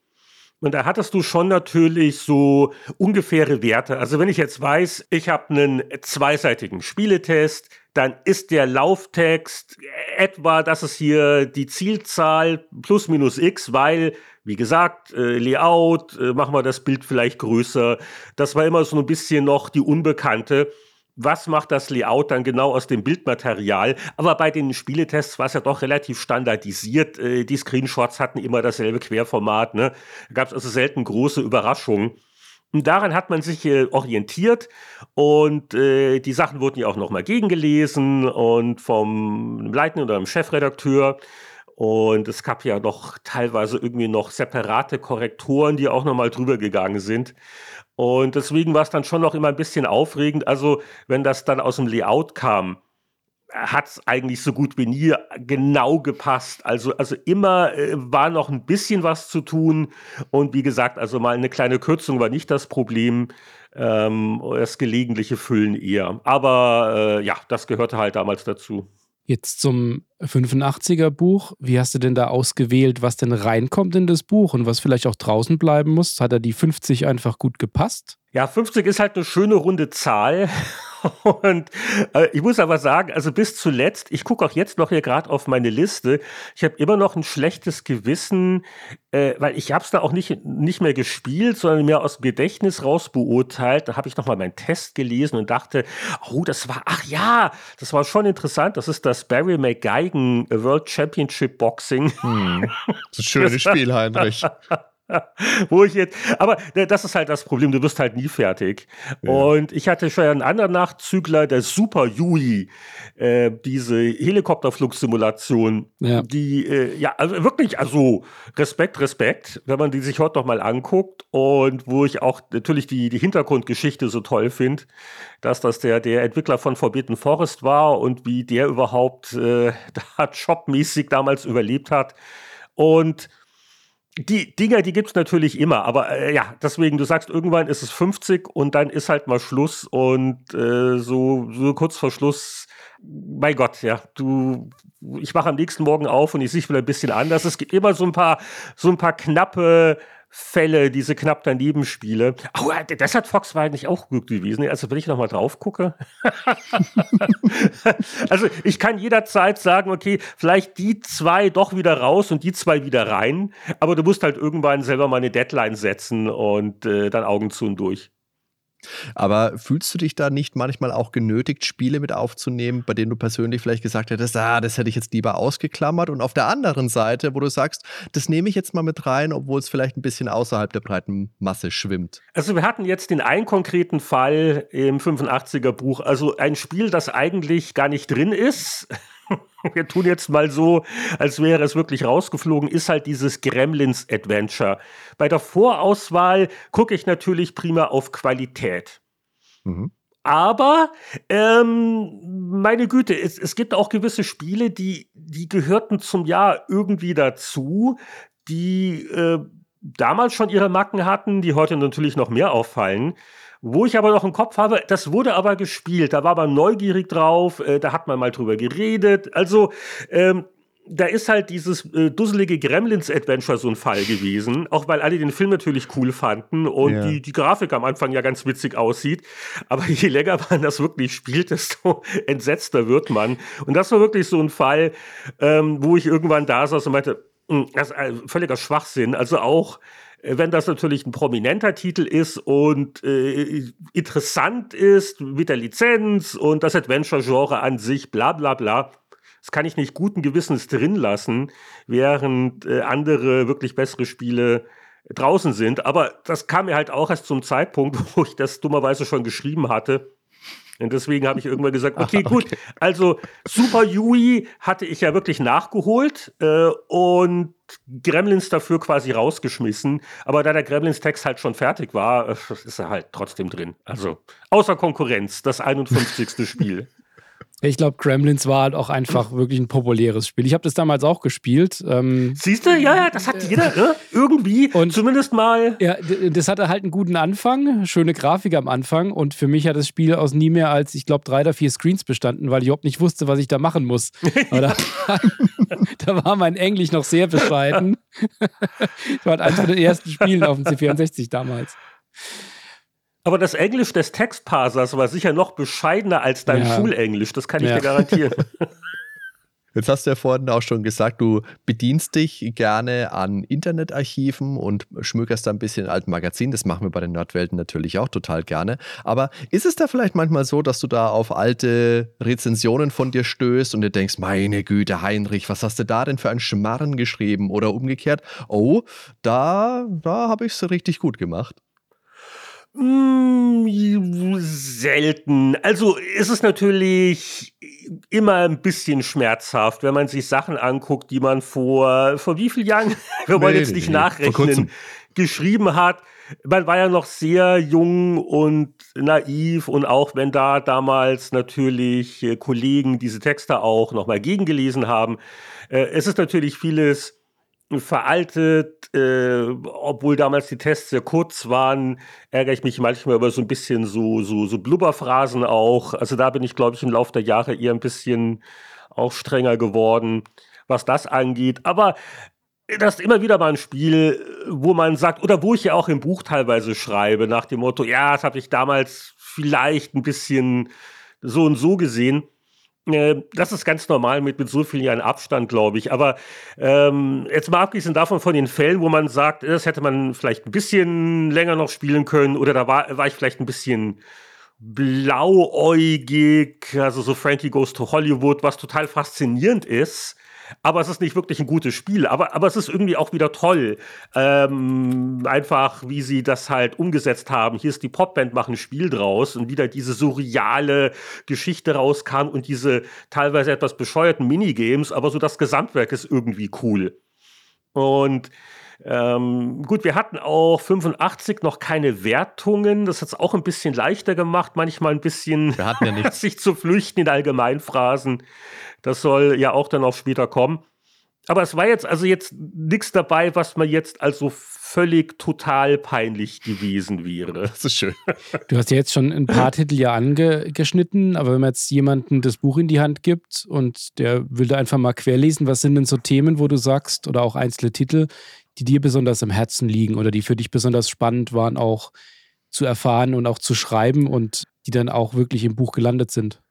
Und da hattest du schon natürlich so ungefähre Werte. Also wenn ich jetzt weiß, ich habe einen zweiseitigen Spieletest, dann ist der Lauftext etwa, das ist hier die Zielzahl plus minus x, weil wie gesagt, äh, Layout, äh, machen wir das Bild vielleicht größer. Das war immer so ein bisschen noch die Unbekannte. Was macht das Layout dann genau aus dem Bildmaterial? Aber bei den Spieletests war es ja doch relativ standardisiert. Äh, die Screenshots hatten immer dasselbe Querformat. Ne? Da gab es also selten große Überraschungen. Und daran hat man sich äh, orientiert und äh, die Sachen wurden ja auch nochmal gegengelesen und vom leitenden oder dem Chefredakteur. Und es gab ja noch teilweise irgendwie noch separate Korrektoren, die auch nochmal drüber gegangen sind. Und deswegen war es dann schon noch immer ein bisschen aufregend. Also, wenn das dann aus dem Layout kam, hat es eigentlich so gut wie nie genau gepasst. Also, also immer äh, war noch ein bisschen was zu tun. Und wie gesagt, also mal eine kleine Kürzung war nicht das Problem. Ähm, das gelegentliche Füllen eher. Aber äh, ja, das gehörte halt damals dazu. Jetzt zum 85er Buch. Wie hast du denn da ausgewählt, was denn reinkommt in das Buch und was vielleicht auch draußen bleiben muss? Hat er die 50 einfach gut gepasst? Ja, 50 ist halt eine schöne runde Zahl. Und äh, ich muss aber sagen, also bis zuletzt, ich gucke auch jetzt noch hier gerade auf meine Liste, ich habe immer noch ein schlechtes Gewissen, äh, weil ich habe es da auch nicht, nicht mehr gespielt, sondern mir aus dem Gedächtnis raus beurteilt. Da habe ich nochmal meinen Test gelesen und dachte, oh, das war, ach ja, das war schon interessant. Das ist das Barry McGeigen World Championship Boxing. Hm. Das ist ein schönes Spiel, Heinrich. Wo ich jetzt, aber das ist halt das Problem, du wirst halt nie fertig. Ja. Und ich hatte schon einen anderen Nachzügler, der Super Yui, äh, diese Helikopterflugsimulation, ja. die, äh, ja, also wirklich, also Respekt, Respekt, wenn man die sich heute noch mal anguckt und wo ich auch natürlich die, die Hintergrundgeschichte so toll finde, dass das der, der Entwickler von Forbidden Forest war und wie der überhaupt äh, da jobmäßig damals überlebt hat. Und die Dinger, die gibt es natürlich immer, aber äh, ja, deswegen, du sagst, irgendwann ist es 50 und dann ist halt mal Schluss und äh, so, so kurz vor Schluss, mein Gott, ja, du, ich mache am nächsten Morgen auf und ich sehe wieder ein bisschen anders. Es gibt immer so ein paar, so ein paar knappe Fälle, diese knapp daneben Spiele. Oh, das hat Fox war nicht auch gut gewesen. Also wenn ich nochmal drauf gucke. also ich kann jederzeit sagen, okay, vielleicht die zwei doch wieder raus und die zwei wieder rein. Aber du musst halt irgendwann selber mal eine Deadline setzen und äh, dann Augen zu und durch. Aber fühlst du dich da nicht manchmal auch genötigt, Spiele mit aufzunehmen, bei denen du persönlich vielleicht gesagt hättest, ah, das hätte ich jetzt lieber ausgeklammert? Und auf der anderen Seite, wo du sagst, das nehme ich jetzt mal mit rein, obwohl es vielleicht ein bisschen außerhalb der breiten Masse schwimmt. Also wir hatten jetzt den einen konkreten Fall im 85er Buch, also ein Spiel, das eigentlich gar nicht drin ist. Wir tun jetzt mal so, als wäre es wirklich rausgeflogen, ist halt dieses Gremlins Adventure. Bei der Vorauswahl gucke ich natürlich prima auf Qualität. Mhm. Aber ähm, meine Güte, es, es gibt auch gewisse Spiele, die, die gehörten zum Jahr irgendwie dazu, die äh, damals schon ihre Macken hatten, die heute natürlich noch mehr auffallen. Wo ich aber noch im Kopf habe, das wurde aber gespielt, da war man neugierig drauf, äh, da hat man mal drüber geredet. Also, ähm, da ist halt dieses äh, dusselige Gremlins-Adventure so ein Fall gewesen, auch weil alle den Film natürlich cool fanden und ja. die, die Grafik am Anfang ja ganz witzig aussieht. Aber je länger man das wirklich spielt, desto entsetzter wird man. Und das war wirklich so ein Fall, ähm, wo ich irgendwann da saß und meinte, hm, das ist ein völliger Schwachsinn. Also auch wenn das natürlich ein prominenter Titel ist und äh, interessant ist mit der Lizenz und das Adventure-Genre an sich, bla bla bla, das kann ich nicht guten Gewissens drin lassen, während äh, andere wirklich bessere Spiele draußen sind. Aber das kam mir halt auch erst zum Zeitpunkt, wo ich das dummerweise schon geschrieben hatte und deswegen habe ich irgendwann gesagt, okay, gut, okay. also Super Yui hatte ich ja wirklich nachgeholt äh, und Gremlins dafür quasi rausgeschmissen. Aber da der Gremlins-Text halt schon fertig war, äh, ist er halt trotzdem drin. Also außer Konkurrenz, das 51. Spiel. Ich glaube, Gremlins war halt auch einfach wirklich ein populäres Spiel. Ich habe das damals auch gespielt. Ähm, Siehst du, ja, ja, das hat jeder ne? irgendwie, und zumindest mal. Ja, das hatte halt einen guten Anfang, schöne Grafik am Anfang. Und für mich hat das Spiel aus nie mehr als, ich glaube, drei oder vier Screens bestanden, weil ich überhaupt nicht wusste, was ich da machen muss. da, da, war mein Englisch noch sehr bescheiden. ich war halt eines von den ersten Spielen auf dem C64 damals. Aber das Englisch des Textparsers war sicher noch bescheidener als dein ja. Schulenglisch, das kann ich ja. dir garantieren. Jetzt hast du ja vorhin auch schon gesagt, du bedienst dich gerne an Internetarchiven und schmökerst da ein bisschen alten Magazin. Das machen wir bei den Nordwelten natürlich auch total gerne. Aber ist es da vielleicht manchmal so, dass du da auf alte Rezensionen von dir stößt und dir denkst, meine Güte, Heinrich, was hast du da denn für einen Schmarren geschrieben? Oder umgekehrt, oh, da, da habe ich es richtig gut gemacht. Mm, selten. Also ist es natürlich immer ein bisschen schmerzhaft, wenn man sich Sachen anguckt, die man vor, vor wie vielen Jahren, wir wollen nee, jetzt nicht nee, nachrechnen, geschrieben hat. Man war ja noch sehr jung und naiv und auch wenn da damals natürlich äh, Kollegen diese Texte auch nochmal gegengelesen haben, äh, es ist natürlich vieles veraltet, äh, obwohl damals die Tests sehr kurz waren, ärgere ich mich manchmal über so ein bisschen so, so, so Blubberphrasen auch. Also da bin ich, glaube ich, im Laufe der Jahre eher ein bisschen auch strenger geworden, was das angeht. Aber das ist immer wieder mal ein Spiel, wo man sagt, oder wo ich ja auch im Buch teilweise schreibe, nach dem Motto, ja, das habe ich damals vielleicht ein bisschen so und so gesehen. Äh, das ist ganz normal mit, mit so vielen Jahren Abstand, glaube ich. Aber ähm, jetzt mal abgesehen davon von den Fällen, wo man sagt, das hätte man vielleicht ein bisschen länger noch spielen können oder da war, war ich vielleicht ein bisschen blauäugig, also so Frankie Goes to Hollywood, was total faszinierend ist aber es ist nicht wirklich ein gutes Spiel. Aber, aber es ist irgendwie auch wieder toll. Ähm, einfach, wie sie das halt umgesetzt haben. Hier ist die Popband, machen ein Spiel draus und wieder diese surreale Geschichte rauskam und diese teilweise etwas bescheuerten Minigames, aber so das Gesamtwerk ist irgendwie cool. Und ähm, gut, wir hatten auch 85 noch keine Wertungen. Das hat es auch ein bisschen leichter gemacht, manchmal ein bisschen wir hatten ja sich zu flüchten in Allgemeinphrasen. Das soll ja auch dann auch später kommen. Aber es war jetzt also jetzt nichts dabei, was man jetzt also völlig total peinlich gewesen wäre. Das ist schön. Du hast ja jetzt schon ein paar Titel ja angeschnitten, aber wenn man jetzt jemandem das Buch in die Hand gibt und der will da einfach mal querlesen, was sind denn so Themen, wo du sagst, oder auch einzelne Titel, die dir besonders am Herzen liegen oder die für dich besonders spannend waren, auch zu erfahren und auch zu schreiben und die dann auch wirklich im Buch gelandet sind?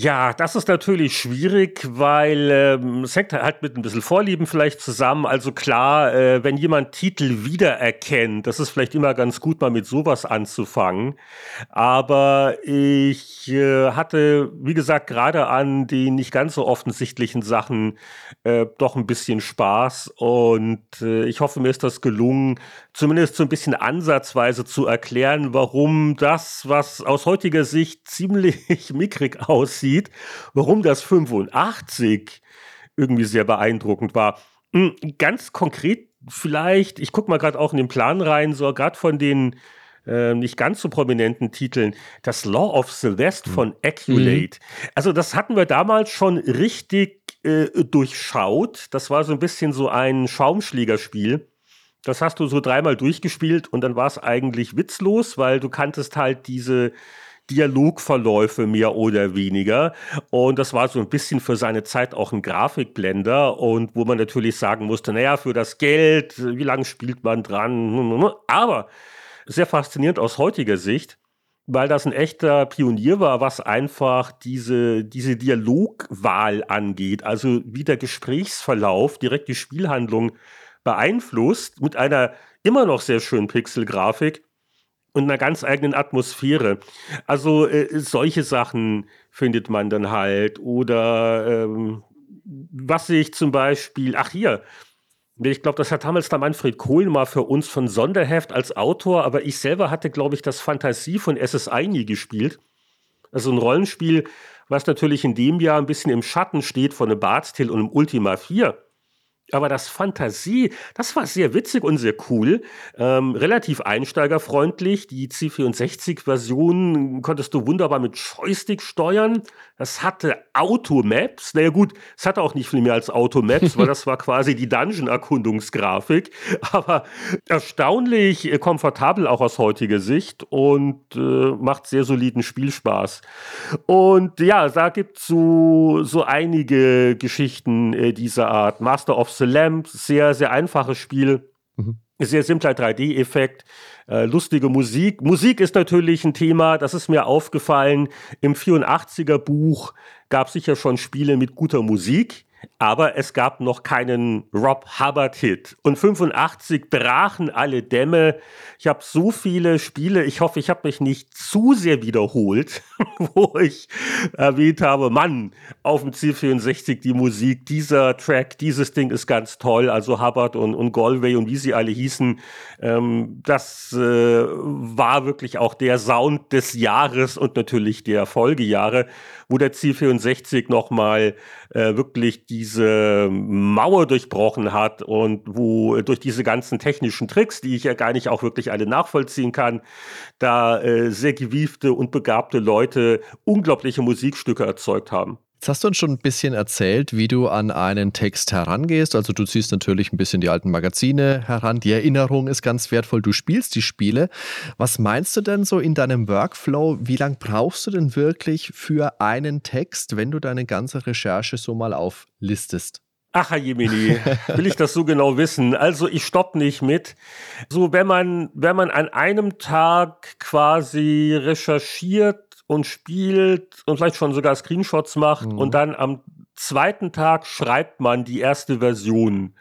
Ja, das ist natürlich schwierig, weil ähm, es hängt halt mit ein bisschen Vorlieben vielleicht zusammen. Also klar, äh, wenn jemand Titel wiedererkennt, das ist vielleicht immer ganz gut, mal mit sowas anzufangen. Aber ich äh, hatte, wie gesagt, gerade an den nicht ganz so offensichtlichen Sachen äh, doch ein bisschen Spaß. Und äh, ich hoffe, mir ist das gelungen, zumindest so ein bisschen ansatzweise zu erklären, warum das, was aus heutiger Sicht ziemlich mickrig aussieht, sieht, warum das 85 irgendwie sehr beeindruckend war. Hm, ganz konkret vielleicht, ich gucke mal gerade auch in den Plan rein, so gerade von den äh, nicht ganz so prominenten Titeln, das Law of Celeste hm. von Acculate. Mhm. Also das hatten wir damals schon richtig äh, durchschaut. Das war so ein bisschen so ein Schaumschlägerspiel. Das hast du so dreimal durchgespielt und dann war es eigentlich witzlos, weil du kanntest halt diese Dialogverläufe mehr oder weniger. Und das war so ein bisschen für seine Zeit auch ein Grafikblender und wo man natürlich sagen musste, naja, für das Geld, wie lange spielt man dran? Aber sehr faszinierend aus heutiger Sicht, weil das ein echter Pionier war, was einfach diese, diese Dialogwahl angeht, also wie der Gesprächsverlauf direkt die Spielhandlung beeinflusst mit einer immer noch sehr schönen Pixelgrafik und einer ganz eigenen Atmosphäre. Also äh, solche Sachen findet man dann halt. Oder ähm, was ich zum Beispiel, ach hier, ich glaube, das hat damals der Manfred Kohlen mal für uns von Sonderheft als Autor, aber ich selber hatte, glaube ich, das Fantasie von SSI nie gespielt. Also ein Rollenspiel, was natürlich in dem Jahr ein bisschen im Schatten steht von einem Bard's Tale und einem Ultima 4. Aber das Fantasie, das war sehr witzig und sehr cool. Ähm, relativ einsteigerfreundlich. Die C64-Version konntest du wunderbar mit Joystick steuern. Das hatte Automaps. Naja gut, es hatte auch nicht viel mehr als Automaps, weil das war quasi die Dungeon-Erkundungsgrafik. Aber erstaunlich komfortabel auch aus heutiger Sicht und äh, macht sehr soliden Spielspaß. Und ja, da gibt es so, so einige Geschichten äh, dieser Art. Master of the Lamp, sehr, sehr einfaches Spiel. Mhm. Sehr simpler 3D-Effekt, äh, lustige Musik. Musik ist natürlich ein Thema, das ist mir aufgefallen. Im 84er Buch gab es sicher schon Spiele mit guter Musik aber es gab noch keinen Rob Hubbard-Hit. Und 85 brachen alle Dämme. Ich habe so viele Spiele, ich hoffe, ich habe mich nicht zu sehr wiederholt, wo ich erwähnt habe, Mann, auf dem C64 die Musik, dieser Track, dieses Ding ist ganz toll. Also Hubbard und, und Galway und wie sie alle hießen, ähm, das äh, war wirklich auch der Sound des Jahres und natürlich der Folgejahre, wo der C64 nochmal äh, wirklich diese Mauer durchbrochen hat und wo durch diese ganzen technischen Tricks, die ich ja gar nicht auch wirklich alle nachvollziehen kann, da äh, sehr gewiefte und begabte Leute unglaubliche Musikstücke erzeugt haben. Jetzt hast du uns schon ein bisschen erzählt, wie du an einen Text herangehst. Also du ziehst natürlich ein bisschen die alten Magazine heran. Die Erinnerung ist ganz wertvoll. Du spielst die Spiele. Was meinst du denn so in deinem Workflow? Wie lange brauchst du denn wirklich für einen Text, wenn du deine ganze Recherche so mal auflistest? Ach, Jemini, will ich das so genau wissen? Also ich stopp nicht mit. So, wenn man, wenn man an einem Tag quasi recherchiert und spielt und vielleicht schon sogar Screenshots macht mhm. und dann am zweiten Tag schreibt man die erste Version.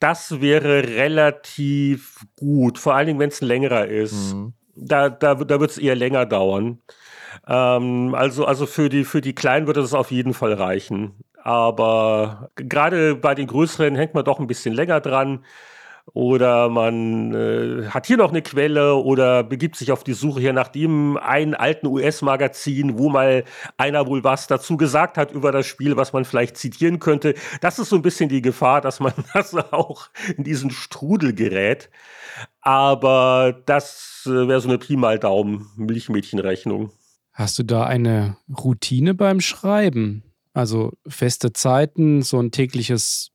Das wäre relativ gut, vor allen Dingen, wenn es ein längerer ist. Mhm. Da, da, da wird es eher länger dauern. Ähm, also, also für die, für die Kleinen würde das auf jeden Fall reichen. Aber gerade bei den größeren hängt man doch ein bisschen länger dran oder man äh, hat hier noch eine Quelle oder begibt sich auf die Suche hier nach dem einen alten US-Magazin, wo mal einer wohl was dazu gesagt hat über das Spiel, was man vielleicht zitieren könnte. Das ist so ein bisschen die Gefahr, dass man das auch in diesen Strudel gerät. Aber das äh, wäre so eine Pi mal Daumen Milchmädchenrechnung. Hast du da eine Routine beim Schreiben? Also feste Zeiten, so ein tägliches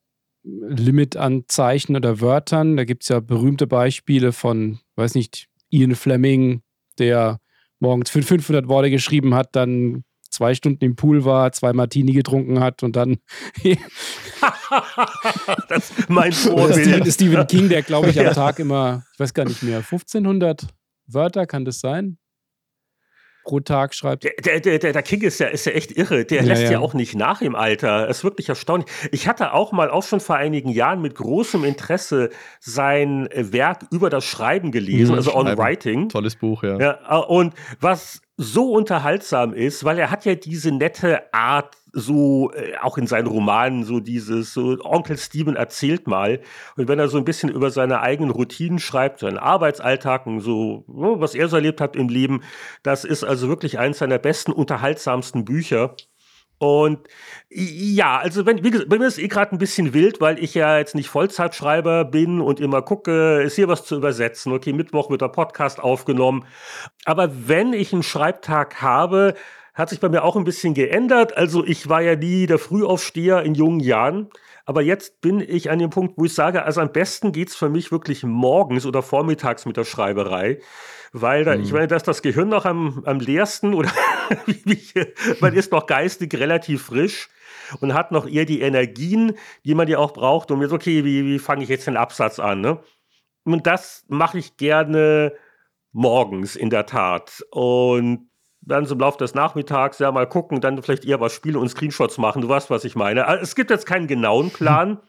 Limit an Zeichen oder Wörtern. Da gibt es ja berühmte Beispiele von, weiß nicht, Ian Fleming, der morgens 500 Worte geschrieben hat, dann zwei Stunden im Pool war, zwei Martini getrunken hat und dann. das ist mein Vorbild. Stephen, Stephen King, der glaube ich am Tag immer, ich weiß gar nicht mehr, 1500 Wörter kann das sein? Pro Tag schreibt. Der, der, der, der King ist ja, ist ja echt irre. Der ja, lässt ja. ja. auch nicht nach im Alter. Das ist wirklich erstaunlich. Ich hatte auch mal, auch schon vor einigen Jahren, mit großem Interesse sein Werk über das Schreiben gelesen, mhm, also Schreiben. On Writing. Tolles Buch, ja. ja. Und was so unterhaltsam ist, weil er hat ja diese nette Art, so äh, auch in seinen Romanen, so dieses, so Onkel Steven erzählt mal. Und wenn er so ein bisschen über seine eigenen Routinen schreibt, seinen Arbeitsalltag und so, was er so erlebt hat im Leben, das ist also wirklich eines seiner besten, unterhaltsamsten Bücher. Und ja, also wenn, wie gesagt, bei mir ist eh gerade ein bisschen wild, weil ich ja jetzt nicht Vollzeitschreiber bin und immer gucke, ist hier was zu übersetzen. Okay, Mittwoch wird der Podcast aufgenommen. Aber wenn ich einen Schreibtag habe, hat sich bei mir auch ein bisschen geändert. Also ich war ja nie der Frühaufsteher in jungen Jahren. Aber jetzt bin ich an dem Punkt, wo ich sage, also am besten geht's für mich wirklich morgens oder vormittags mit der Schreiberei weil da, mhm. ich meine, dass das Gehirn noch am, am leersten oder man ist noch geistig relativ frisch und hat noch eher die Energien, die man ja auch braucht, um jetzt, okay, wie, wie fange ich jetzt den Absatz an? Ne? Und das mache ich gerne morgens in der Tat. Und dann so im Laufe des Nachmittags ja mal gucken, dann vielleicht eher was spielen und Screenshots machen. Du weißt, was ich meine. Also, es gibt jetzt keinen genauen Plan.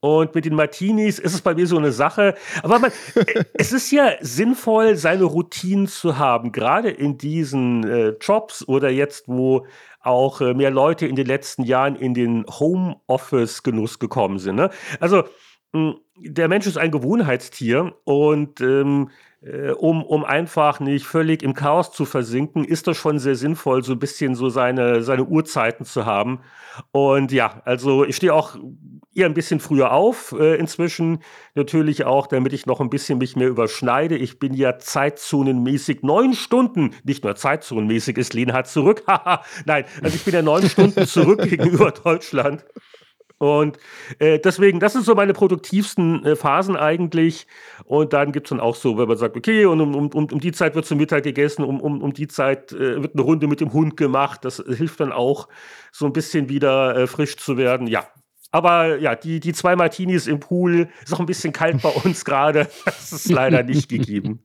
Und mit den Martinis ist es bei mir so eine Sache. Aber man, es ist ja sinnvoll, seine Routinen zu haben, gerade in diesen äh, Jobs oder jetzt, wo auch äh, mehr Leute in den letzten Jahren in den Homeoffice-Genuss gekommen sind. Ne? Also der Mensch ist ein Gewohnheitstier und ähm, äh, um, um einfach nicht völlig im Chaos zu versinken, ist das schon sehr sinnvoll, so ein bisschen so seine, seine Uhrzeiten zu haben. Und ja, also ich stehe auch eher ein bisschen früher auf äh, inzwischen. Natürlich auch, damit ich noch ein bisschen mich mehr überschneide. Ich bin ja zeitzonenmäßig neun Stunden, nicht nur zeitzonenmäßig ist Lenhard zurück. Nein, also ich bin ja neun Stunden zurück gegenüber Deutschland. Und äh, deswegen, das sind so meine produktivsten äh, Phasen eigentlich. Und dann gibt es dann auch so, wenn man sagt, okay, und um, um, um die Zeit wird zum Mittag gegessen, um, um, um die Zeit äh, wird eine Runde mit dem Hund gemacht. Das hilft dann auch, so ein bisschen wieder äh, frisch zu werden. Ja. Aber ja, die, die zwei Martinis im Pool ist auch ein bisschen kalt bei uns gerade. Das ist leider nicht gegeben.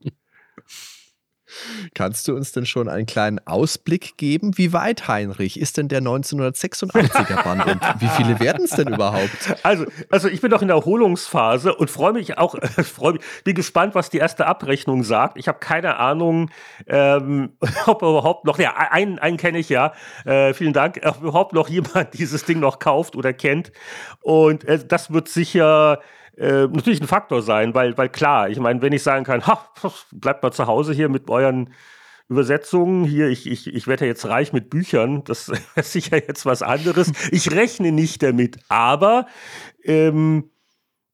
Kannst du uns denn schon einen kleinen Ausblick geben? Wie weit, Heinrich, ist denn der 1986er Band und wie viele werden es denn überhaupt? Also, also ich bin noch in der Erholungsphase und freue mich auch, äh, freu mich, bin gespannt, was die erste Abrechnung sagt. Ich habe keine Ahnung, ähm, ob überhaupt noch, ja, einen, einen kenne ich ja, äh, vielen Dank, ob überhaupt noch jemand dieses Ding noch kauft oder kennt. Und äh, das wird sicher äh, natürlich ein Faktor sein, weil, weil klar, ich meine, wenn ich sagen kann, ha, bleibt mal zu Hause hier mit euren Übersetzungen, hier, ich, ich, ich werde ja jetzt reich mit Büchern, das ist sicher jetzt was anderes. Ich rechne nicht damit, aber ähm,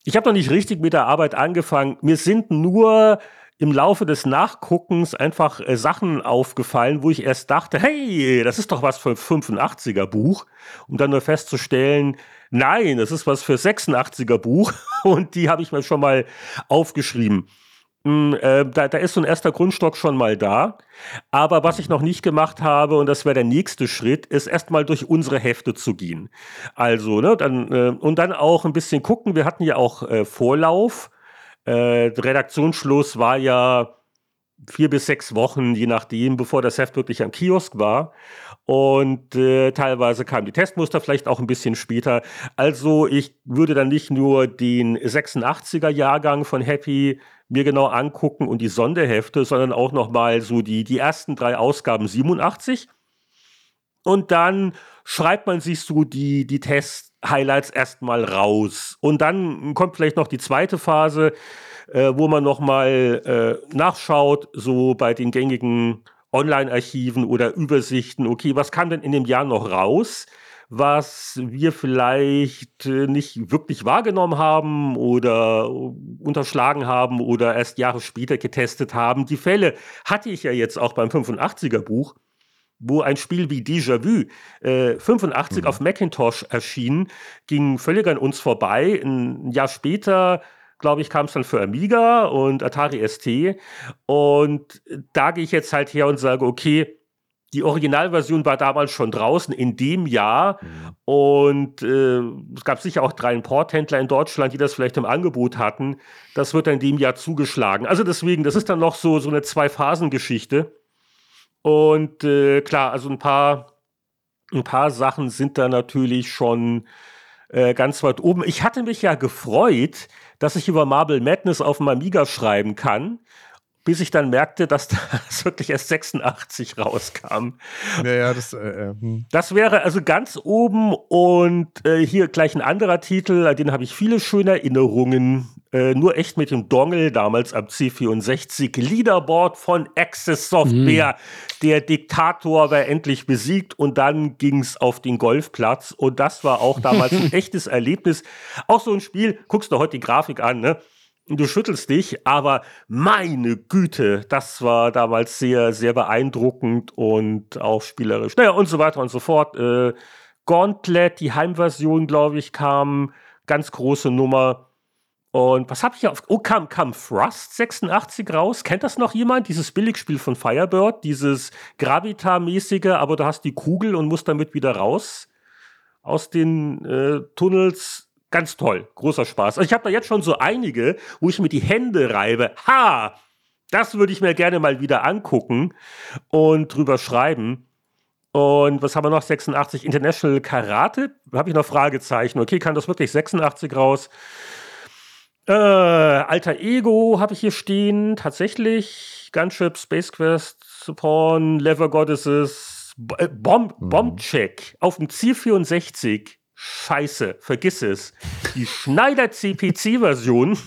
ich habe noch nicht richtig mit der Arbeit angefangen. Mir sind nur im Laufe des Nachguckens einfach äh, Sachen aufgefallen, wo ich erst dachte, hey, das ist doch was für ein 85er Buch, um dann nur festzustellen, nein, das ist was für 86er Buch und die habe ich mir schon mal aufgeschrieben. Hm, äh, da, da, ist so ein erster Grundstock schon mal da. Aber was ich noch nicht gemacht habe, und das wäre der nächste Schritt, ist erstmal durch unsere Hefte zu gehen. Also, ne, dann, äh, und dann auch ein bisschen gucken. Wir hatten ja auch äh, Vorlauf. Äh, Redaktionsschluss war ja vier bis sechs Wochen, je nachdem, bevor das Heft wirklich am Kiosk war. Und äh, teilweise kamen die Testmuster vielleicht auch ein bisschen später. Also ich würde dann nicht nur den 86er Jahrgang von Happy mir genau angucken und die Sonderhefte, sondern auch noch mal so die, die ersten drei Ausgaben 87. Und dann schreibt man sich so die, die Test-Highlights erstmal raus. Und dann kommt vielleicht noch die zweite Phase, äh, wo man noch mal äh, nachschaut, so bei den gängigen Online-Archiven oder Übersichten, okay, was kam denn in dem Jahr noch raus, was wir vielleicht äh, nicht wirklich wahrgenommen haben oder unterschlagen haben oder erst Jahre später getestet haben. Die Fälle hatte ich ja jetzt auch beim 85er Buch wo ein Spiel wie Déjà-vu äh, 85 mhm. auf Macintosh erschien, ging völlig an uns vorbei. Ein Jahr später glaube ich, kam es dann für Amiga und Atari ST. Und da gehe ich jetzt halt her und sage, okay, Die Originalversion war damals schon draußen in dem Jahr mhm. und äh, es gab sicher auch drei Importhändler in Deutschland, die das vielleicht im Angebot hatten. Das wird dann in dem Jahr zugeschlagen. Also deswegen, das ist dann noch so, so eine Zwei-Phasen-Geschichte. Und äh, klar, also ein paar, ein paar Sachen sind da natürlich schon äh, ganz weit oben. Ich hatte mich ja gefreut, dass ich über Marble Madness auf dem Amiga schreiben kann bis ich dann merkte, dass das wirklich erst 86 rauskam. Ja, ja, das, äh, äh, hm. das wäre also ganz oben und äh, hier gleich ein anderer Titel, an den habe ich viele schöne Erinnerungen. Äh, nur echt mit dem Dongle damals am C64 Leaderboard von Access Software. Mhm. Der Diktator war endlich besiegt und dann ging es auf den Golfplatz und das war auch damals ein echtes Erlebnis. Auch so ein Spiel, guckst du heute die Grafik an, ne? Du schüttelst dich, aber meine Güte, das war damals sehr, sehr beeindruckend und auch spielerisch. Naja, und so weiter und so fort. Äh, Gauntlet, die Heimversion, glaube ich, kam. Ganz große Nummer. Und was habe ich hier auf. Oh, kam, kam Thrust 86 raus? Kennt das noch jemand? Dieses Billigspiel von Firebird, dieses Gravita-mäßige, aber du hast die Kugel und musst damit wieder raus aus den äh, Tunnels Ganz toll, großer Spaß. Also ich habe da jetzt schon so einige, wo ich mir die Hände reibe. Ha! Das würde ich mir gerne mal wieder angucken und drüber schreiben. Und was haben wir noch? 86 International Karate? Habe ich noch Fragezeichen. Okay, kann das wirklich 86 raus? Äh, Alter Ego habe ich hier stehen. Tatsächlich. Gunship, Space Quest, Spawn, Lever Goddesses, äh, Bomb, mhm. Bomb Check auf dem Ziel 64. Scheiße, vergiss es. Die Schneider CPC-Version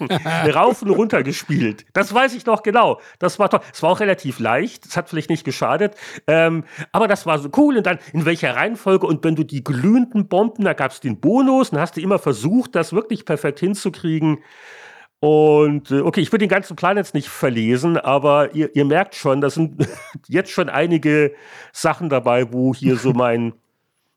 rauf und runter gespielt. Das weiß ich noch genau. Das war toll. Es war auch relativ leicht. Es hat vielleicht nicht geschadet. Ähm, aber das war so cool. Und dann in welcher Reihenfolge? Und wenn du die glühenden Bomben, da gab es den Bonus, dann hast du immer versucht, das wirklich perfekt hinzukriegen. Und äh, okay, ich würde den ganzen Plan jetzt nicht verlesen, aber ihr, ihr merkt schon, da sind jetzt schon einige Sachen dabei, wo hier so mein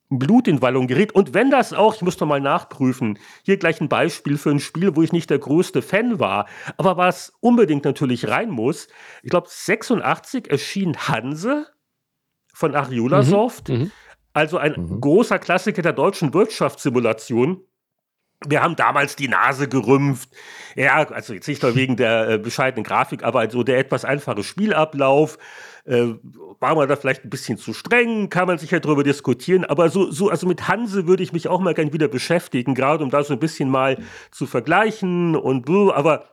Blut in Wallung gerät. Und wenn das auch, ich muss doch mal nachprüfen, hier gleich ein Beispiel für ein Spiel, wo ich nicht der größte Fan war, aber was unbedingt natürlich rein muss. Ich glaube, 86 erschien Hanse von Ariola mhm. Soft, mhm. also ein mhm. großer Klassiker der deutschen Wirtschaftssimulation. Wir haben damals die Nase gerümpft. Ja, also jetzt nicht nur wegen der äh, bescheidenen Grafik, aber so also der etwas einfache Spielablauf. Äh, war man da vielleicht ein bisschen zu streng? Kann man sich ja darüber diskutieren. Aber so, so, also mit Hanse würde ich mich auch mal gern wieder beschäftigen, gerade um da so ein bisschen mal zu vergleichen und aber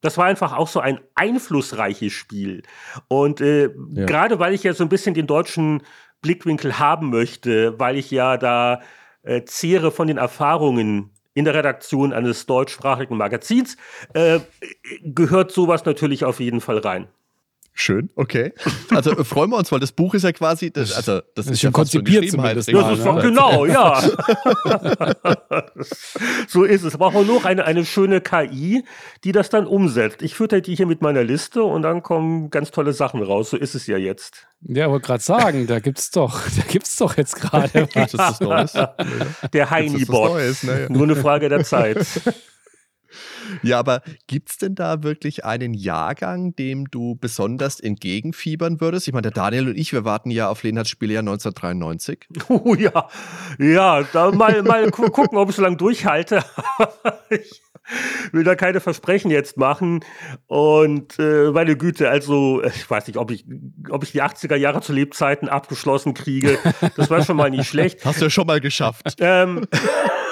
das war einfach auch so ein einflussreiches Spiel. Und äh, ja. gerade weil ich ja so ein bisschen den deutschen Blickwinkel haben möchte, weil ich ja da äh, zehre von den Erfahrungen in der Redaktion eines deutschsprachigen Magazins, äh, gehört sowas natürlich auf jeden Fall rein. Schön, okay. Also äh, freuen wir uns, weil das Buch ist ja quasi, das, also das, das ist, schon konzipiert zumindest. Mal, das ist ne? Genau, ja. so ist es. Aber auch noch eine, eine schöne KI, die das dann umsetzt. Ich fütter die hier mit meiner Liste und dann kommen ganz tolle Sachen raus. So ist es ja jetzt. Ja, wollte gerade sagen, da gibt's doch, da gibt's doch jetzt gerade was. Der Heini-Bot. Ne? Nur eine Frage der Zeit. Ja, aber gibt es denn da wirklich einen Jahrgang, dem du besonders entgegenfiebern würdest? Ich meine, der Daniel und ich, wir warten ja auf Lenhards Spielejahr 1993. Oh ja, ja, da mal, mal gucken, ob ich so lange durchhalte. ich will da keine Versprechen jetzt machen. Und äh, meine Güte, also ich weiß nicht, ob ich, ob ich die 80er Jahre zu Lebzeiten abgeschlossen kriege. Das war schon mal nicht schlecht. Hast du ja schon mal geschafft. Ähm,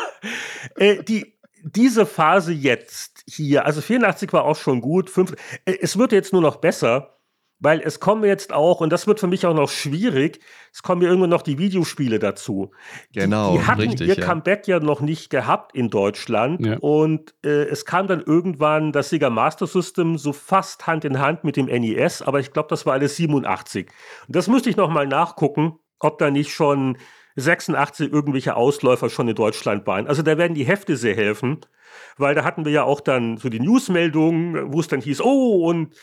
äh, die, diese Phase jetzt hier, also 84 war auch schon gut, 5, äh, es wird jetzt nur noch besser, weil es kommen jetzt auch, und das wird für mich auch noch schwierig, es kommen ja irgendwann noch die Videospiele dazu. Genau. Die, die hatten richtig, ihr ja. Comeback ja noch nicht gehabt in Deutschland. Ja. Und äh, es kam dann irgendwann das Sega Master System so fast Hand in Hand mit dem NES, aber ich glaube, das war alles 87. Und das müsste ich nochmal nachgucken, ob da nicht schon 86 irgendwelche Ausläufer schon in Deutschland waren. Also da werden die Hefte sehr helfen, weil da hatten wir ja auch dann so die Newsmeldungen, wo es dann hieß, oh, und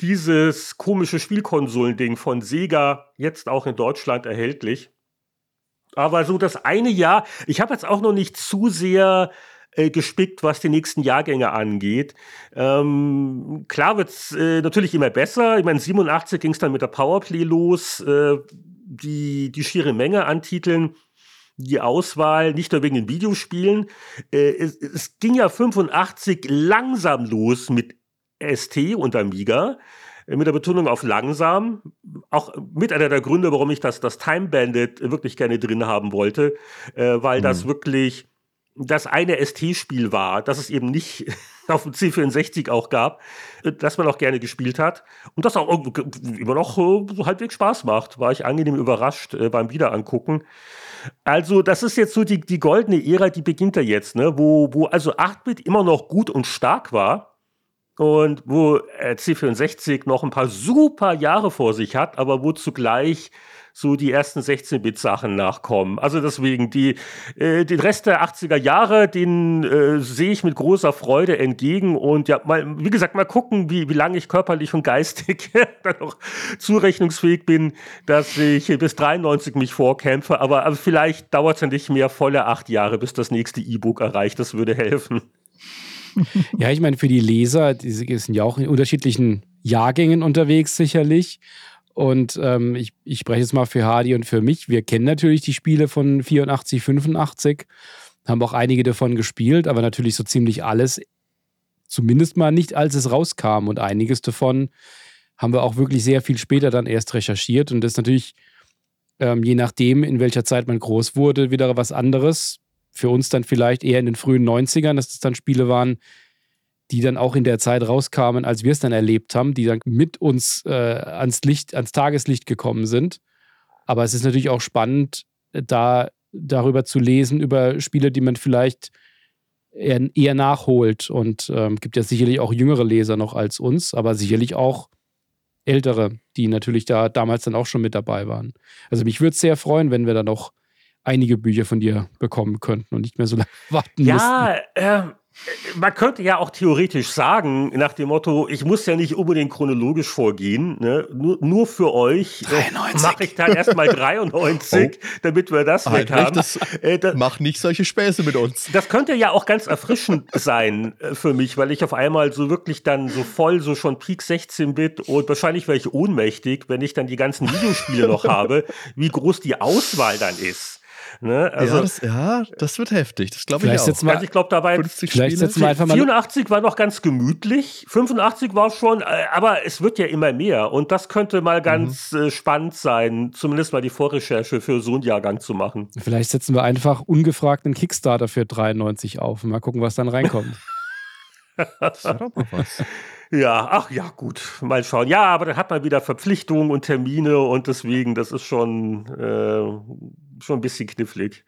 dieses komische Spielkonsolending von Sega jetzt auch in Deutschland erhältlich. Aber so das eine Jahr, ich habe jetzt auch noch nicht zu sehr äh, gespickt, was die nächsten Jahrgänge angeht. Ähm, klar wird's äh, natürlich immer besser. Ich meine, 87 ging es dann mit der Powerplay los. Äh, die, die schiere Menge an Titeln die Auswahl, nicht nur wegen den Videospielen. Äh, es, es, ging ja 85 langsam los mit ST und Amiga, äh, mit der Betonung auf langsam. Auch mit einer der Gründe, warum ich das, das Time Bandit wirklich gerne drin haben wollte, äh, weil mhm. das wirklich das eine ST-Spiel war, das es eben nicht auf dem C64 auch gab, äh, das man auch gerne gespielt hat und das auch immer noch äh, halbwegs Spaß macht. War ich angenehm überrascht äh, beim Wiederangucken. Also, das ist jetzt so die, die goldene Ära, die beginnt ja jetzt, ne? wo, wo also 8-Bit immer noch gut und stark war und wo C64 noch ein paar super Jahre vor sich hat, aber wo zugleich so die ersten 16-Bit-Sachen nachkommen. Also deswegen, die, äh, den Rest der 80er Jahre, den äh, sehe ich mit großer Freude entgegen. Und ja, mal, wie gesagt, mal gucken, wie, wie lange ich körperlich und geistig dann noch zurechnungsfähig bin, dass ich bis 93 mich vorkämpfe. Aber also vielleicht dauert es ja nicht mehr volle acht Jahre, bis das nächste E-Book erreicht. Das würde helfen. Ja, ich meine, für die Leser, die sind ja auch in unterschiedlichen Jahrgängen unterwegs, sicherlich. Und ähm, ich, ich spreche jetzt mal für Hardy und für mich. Wir kennen natürlich die Spiele von 84, 85, haben auch einige davon gespielt, aber natürlich so ziemlich alles, zumindest mal nicht, als es rauskam. Und einiges davon haben wir auch wirklich sehr viel später dann erst recherchiert. Und das ist natürlich, ähm, je nachdem, in welcher Zeit man groß wurde, wieder was anderes. Für uns dann vielleicht eher in den frühen 90ern, dass das dann Spiele waren, die dann auch in der Zeit rauskamen, als wir es dann erlebt haben, die dann mit uns äh, ans Licht, ans Tageslicht gekommen sind. Aber es ist natürlich auch spannend, da darüber zu lesen, über Spiele, die man vielleicht eher, eher nachholt. Und ähm, gibt ja sicherlich auch jüngere Leser noch als uns, aber sicherlich auch ältere, die natürlich da damals dann auch schon mit dabei waren. Also mich würde es sehr freuen, wenn wir da noch einige Bücher von dir bekommen könnten und nicht mehr so lange warten ja, müssten. Ja, äh, man könnte ja auch theoretisch sagen, nach dem Motto, ich muss ja nicht unbedingt chronologisch vorgehen, ne? nur, nur für euch äh, mache ich dann erstmal 93, oh. damit wir das halt weg haben. Das, äh, das, mach nicht solche Späße mit uns. Das könnte ja auch ganz erfrischend sein äh, für mich, weil ich auf einmal so wirklich dann so voll, so schon Peak 16-Bit und wahrscheinlich wäre ich ohnmächtig, wenn ich dann die ganzen Videospiele noch habe, wie groß die Auswahl dann ist. Ne? Also, ja, das, ja, das wird heftig. Das glaube ich auch. Setzen wir, also ich glaube dabei, 50 vielleicht setzen wir einfach mal 84 war noch ganz gemütlich, 85 war schon, äh, aber es wird ja immer mehr und das könnte mal mhm. ganz mhm. spannend sein, zumindest mal die Vorrecherche für so einen Jahrgang zu machen. Vielleicht setzen wir einfach ungefragt einen Kickstarter für 93 auf und mal gucken, was dann reinkommt. das wäre doch mal was. Ja, ach ja, gut, mal schauen. Ja, aber dann hat man wieder Verpflichtungen und Termine und deswegen, das ist schon, äh, schon ein bisschen knifflig.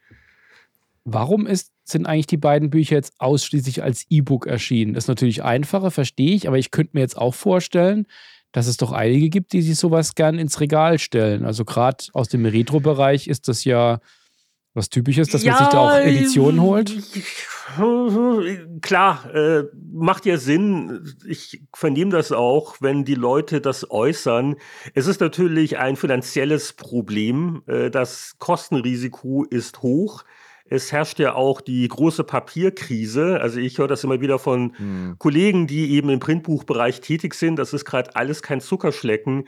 Warum ist, sind eigentlich die beiden Bücher jetzt ausschließlich als E-Book erschienen? Das ist natürlich einfacher, verstehe ich, aber ich könnte mir jetzt auch vorstellen, dass es doch einige gibt, die sich sowas gern ins Regal stellen. Also gerade aus dem Retro-Bereich ist das ja was typisch ist, dass ja, man sich da auch Editionen holt? Klar, äh, macht ja Sinn. Ich vernehme das auch, wenn die Leute das äußern. Es ist natürlich ein finanzielles Problem. Äh, das Kostenrisiko ist hoch. Es herrscht ja auch die große Papierkrise. Also ich höre das immer wieder von hm. Kollegen, die eben im Printbuchbereich tätig sind. Das ist gerade alles kein Zuckerschlecken.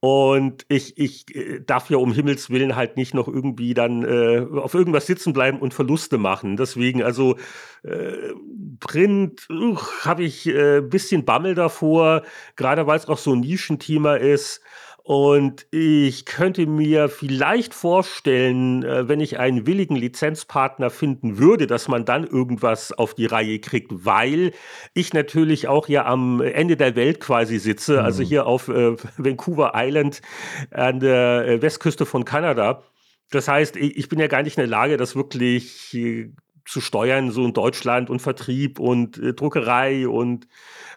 Und ich, ich äh, darf ja um Himmels Willen halt nicht noch irgendwie dann äh, auf irgendwas sitzen bleiben und Verluste machen. Deswegen, also äh, Print habe ich äh, bisschen Bammel davor, gerade weil es auch so ein Nischenthema ist. Und ich könnte mir vielleicht vorstellen, äh, wenn ich einen willigen Lizenzpartner finden würde, dass man dann irgendwas auf die Reihe kriegt, weil ich natürlich auch ja am Ende der Welt quasi sitze, mhm. also hier auf äh, Vancouver Island an der äh, Westküste von Kanada. Das heißt, ich bin ja gar nicht in der Lage, das wirklich zu steuern, so in Deutschland und Vertrieb und äh, Druckerei und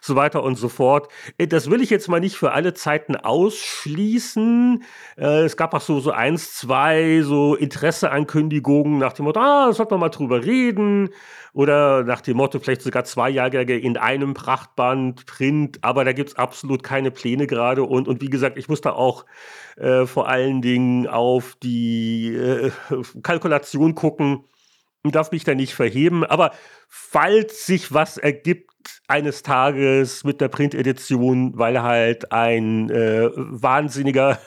so weiter und so fort. Äh, das will ich jetzt mal nicht für alle Zeiten ausschließen. Äh, es gab auch so, so eins, zwei so Interesseankündigungen nach dem Motto, ah, da sollte man mal drüber reden. Oder nach dem Motto, vielleicht sogar zwei Jahrgänge in einem Prachtband, Print, aber da gibt es absolut keine Pläne gerade. Und, und wie gesagt, ich muss da auch äh, vor allen Dingen auf die äh, Kalkulation gucken darf mich da nicht verheben. Aber falls sich was ergibt eines Tages mit der Printedition, weil halt ein äh, Wahnsinniger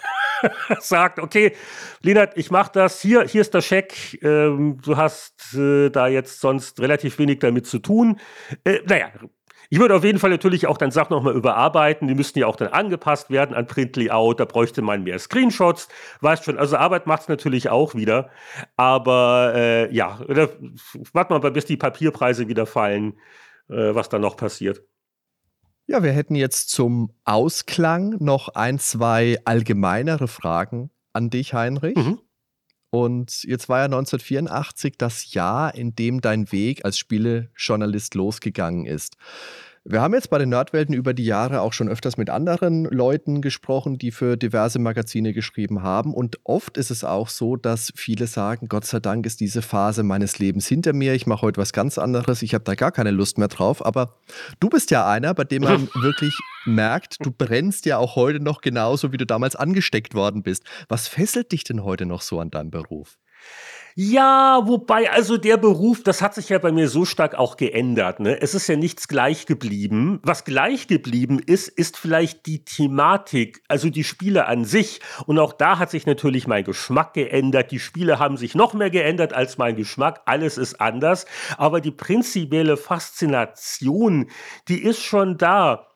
sagt, okay, Linat, ich mach das, hier, hier ist der Scheck, ähm, du hast äh, da jetzt sonst relativ wenig damit zu tun. Äh, naja, ich würde auf jeden Fall natürlich auch dann Sachen nochmal überarbeiten. Die müssten ja auch dann angepasst werden an Print-Layout. Da bräuchte man mehr Screenshots. Weißt schon, also Arbeit macht es natürlich auch wieder. Aber äh, ja, warten wir mal, bis die Papierpreise wieder fallen, äh, was da noch passiert. Ja, wir hätten jetzt zum Ausklang noch ein, zwei allgemeinere Fragen an dich, Heinrich. Mhm. Und jetzt war ja 1984 das Jahr, in dem dein Weg als Spielejournalist losgegangen ist. Wir haben jetzt bei den Nerdwelten über die Jahre auch schon öfters mit anderen Leuten gesprochen, die für diverse Magazine geschrieben haben. Und oft ist es auch so, dass viele sagen, Gott sei Dank ist diese Phase meines Lebens hinter mir. Ich mache heute was ganz anderes. Ich habe da gar keine Lust mehr drauf. Aber du bist ja einer, bei dem man wirklich merkt, du brennst ja auch heute noch genauso, wie du damals angesteckt worden bist. Was fesselt dich denn heute noch so an deinem Beruf? Ja, wobei, also der Beruf, das hat sich ja bei mir so stark auch geändert. Ne? Es ist ja nichts gleich geblieben. Was gleich geblieben ist, ist vielleicht die Thematik, also die Spiele an sich. Und auch da hat sich natürlich mein Geschmack geändert. Die Spiele haben sich noch mehr geändert als mein Geschmack. Alles ist anders. Aber die prinzipielle Faszination, die ist schon da.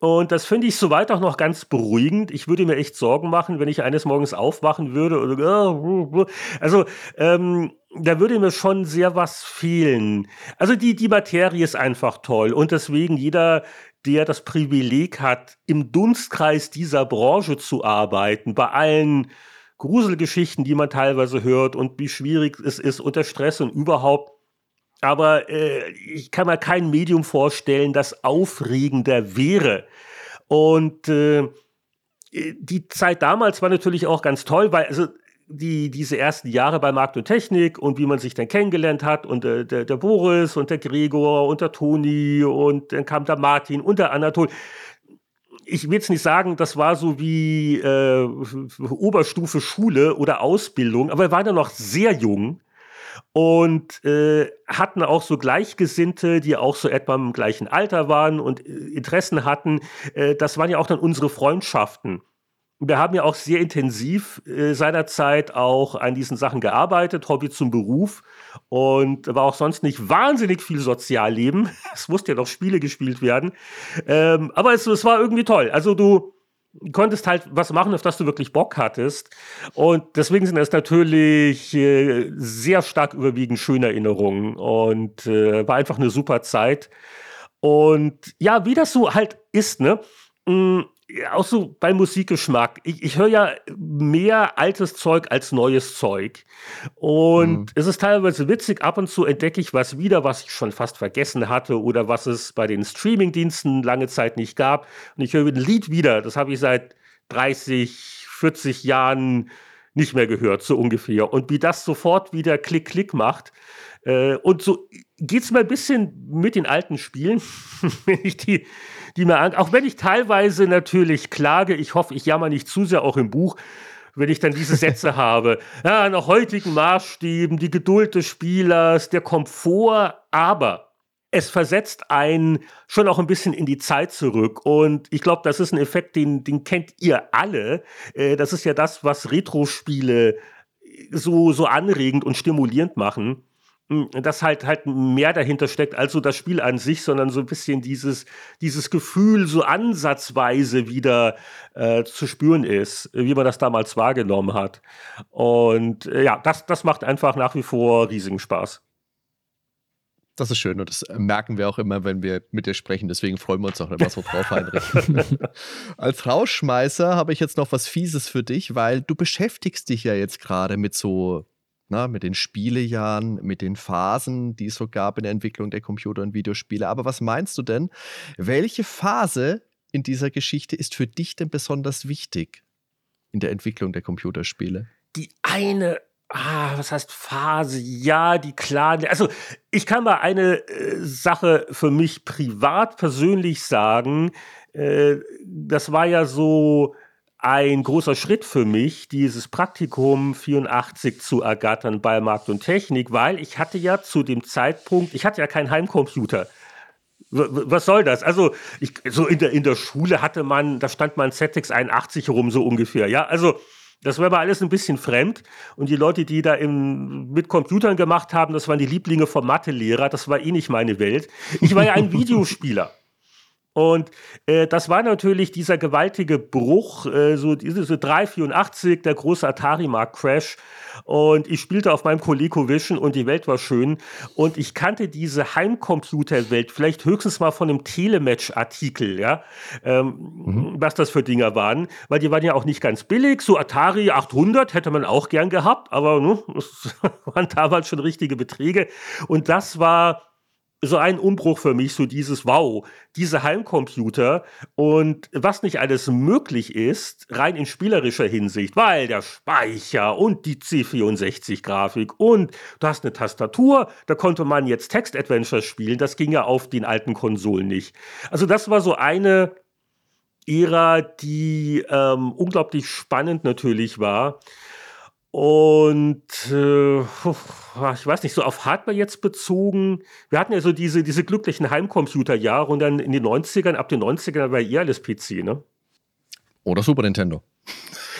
Und das finde ich soweit auch noch ganz beruhigend. Ich würde mir echt Sorgen machen, wenn ich eines Morgens aufwachen würde. Oder, also, ähm, da würde mir schon sehr was fehlen. Also die, die Materie ist einfach toll. Und deswegen jeder, der das Privileg hat, im Dunstkreis dieser Branche zu arbeiten, bei allen Gruselgeschichten, die man teilweise hört und wie schwierig es ist unter Stress und überhaupt, aber äh, ich kann mir kein Medium vorstellen, das aufregender wäre. Und äh, die Zeit damals war natürlich auch ganz toll, weil also die, diese ersten Jahre bei Markt und Technik und wie man sich dann kennengelernt hat und äh, der, der Boris und der Gregor und der Toni und dann kam der Martin und der Anatol ich will jetzt nicht sagen, das war so wie äh, Oberstufe Schule oder Ausbildung, aber wir waren ja noch sehr jung und äh, hatten auch so Gleichgesinnte, die auch so etwa im gleichen Alter waren und äh, Interessen hatten. Äh, das waren ja auch dann unsere Freundschaften. Wir haben ja auch sehr intensiv äh, seinerzeit auch an diesen Sachen gearbeitet, Hobby zum Beruf und war auch sonst nicht wahnsinnig viel Sozialleben. Es musste ja noch Spiele gespielt werden. Ähm, aber es, es war irgendwie toll. Also du, konntest halt was machen, auf das du wirklich Bock hattest. Und deswegen sind es natürlich äh, sehr stark überwiegend schöne Erinnerungen und äh, war einfach eine super Zeit. Und ja, wie das so halt ist, ne? Auch so beim Musikgeschmack. Ich, ich höre ja mehr altes Zeug als neues Zeug. Und mhm. es ist teilweise witzig, ab und zu entdecke ich was wieder, was ich schon fast vergessen hatte oder was es bei den Streamingdiensten lange Zeit nicht gab. Und ich höre ein Lied wieder, das habe ich seit 30, 40 Jahren nicht mehr gehört, so ungefähr. Und wie das sofort wieder Klick-Klick macht. Äh, und so geht es mir ein bisschen mit den alten Spielen, wenn ich die die mir an, auch wenn ich teilweise natürlich klage, ich hoffe, ich jammer nicht zu sehr auch im Buch, wenn ich dann diese Sätze habe. Ja, nach heutigen Maßstäben, die Geduld des Spielers, der Komfort, aber es versetzt einen schon auch ein bisschen in die Zeit zurück. Und ich glaube, das ist ein Effekt, den, den kennt ihr alle. Äh, das ist ja das, was Retro-Spiele so, so anregend und stimulierend machen. Hm, dass halt halt mehr dahinter steckt als so das Spiel an sich, sondern so ein bisschen dieses, dieses Gefühl so ansatzweise wieder äh, zu spüren ist, wie man das damals wahrgenommen hat. Und äh, ja, das, das macht einfach nach wie vor riesigen Spaß. Das ist schön und das merken wir auch immer, wenn wir mit dir sprechen. Deswegen freuen wir uns auch immer so drauf, Heinrich. Als Rausschmeißer habe ich jetzt noch was Fieses für dich, weil du beschäftigst dich ja jetzt gerade mit so na, mit den Spielejahren, mit den Phasen, die es so gab in der Entwicklung der Computer- und Videospiele. Aber was meinst du denn? Welche Phase in dieser Geschichte ist für dich denn besonders wichtig in der Entwicklung der Computerspiele? Die eine Ah, was heißt Phase? Ja, die klaren. Also, ich kann mal eine äh, Sache für mich privat persönlich sagen. Äh, das war ja so ein großer Schritt für mich, dieses Praktikum 84 zu ergattern bei Markt und Technik, weil ich hatte ja zu dem Zeitpunkt, ich hatte ja keinen Heimcomputer. Was soll das? Also, ich, so in der, in der Schule hatte man, da stand man ZX 81 rum, so ungefähr. Ja, also, das war aber alles ein bisschen fremd. Und die Leute, die da im, mit Computern gemacht haben, das waren die Lieblinge vom Mathelehrer. Das war eh nicht meine Welt. Ich war ja ein Videospieler. Und äh, das war natürlich dieser gewaltige Bruch, äh, so diese 384, der große Atari-Markt-Crash. Und ich spielte auf meinem ColecoVision und die Welt war schön. Und ich kannte diese Heimcomputerwelt vielleicht höchstens mal von einem Telematch-Artikel, ja, ähm, mhm. was das für Dinger waren, weil die waren ja auch nicht ganz billig. So Atari 800 hätte man auch gern gehabt, aber ne, das waren damals schon richtige Beträge. Und das war so ein Umbruch für mich, so dieses Wow, diese Heimcomputer und was nicht alles möglich ist, rein in spielerischer Hinsicht, weil der Speicher und die C64-Grafik und du hast eine Tastatur, da konnte man jetzt Text-Adventures spielen, das ging ja auf den alten Konsolen nicht. Also das war so eine Ära, die ähm, unglaublich spannend natürlich war. Und äh, ich weiß nicht, so auf Hardware jetzt bezogen, wir hatten ja so diese, diese glücklichen Heimcomputer-Jahre und dann in den 90ern, ab den 90ern war eher alles PC, ne? Oder Super Nintendo.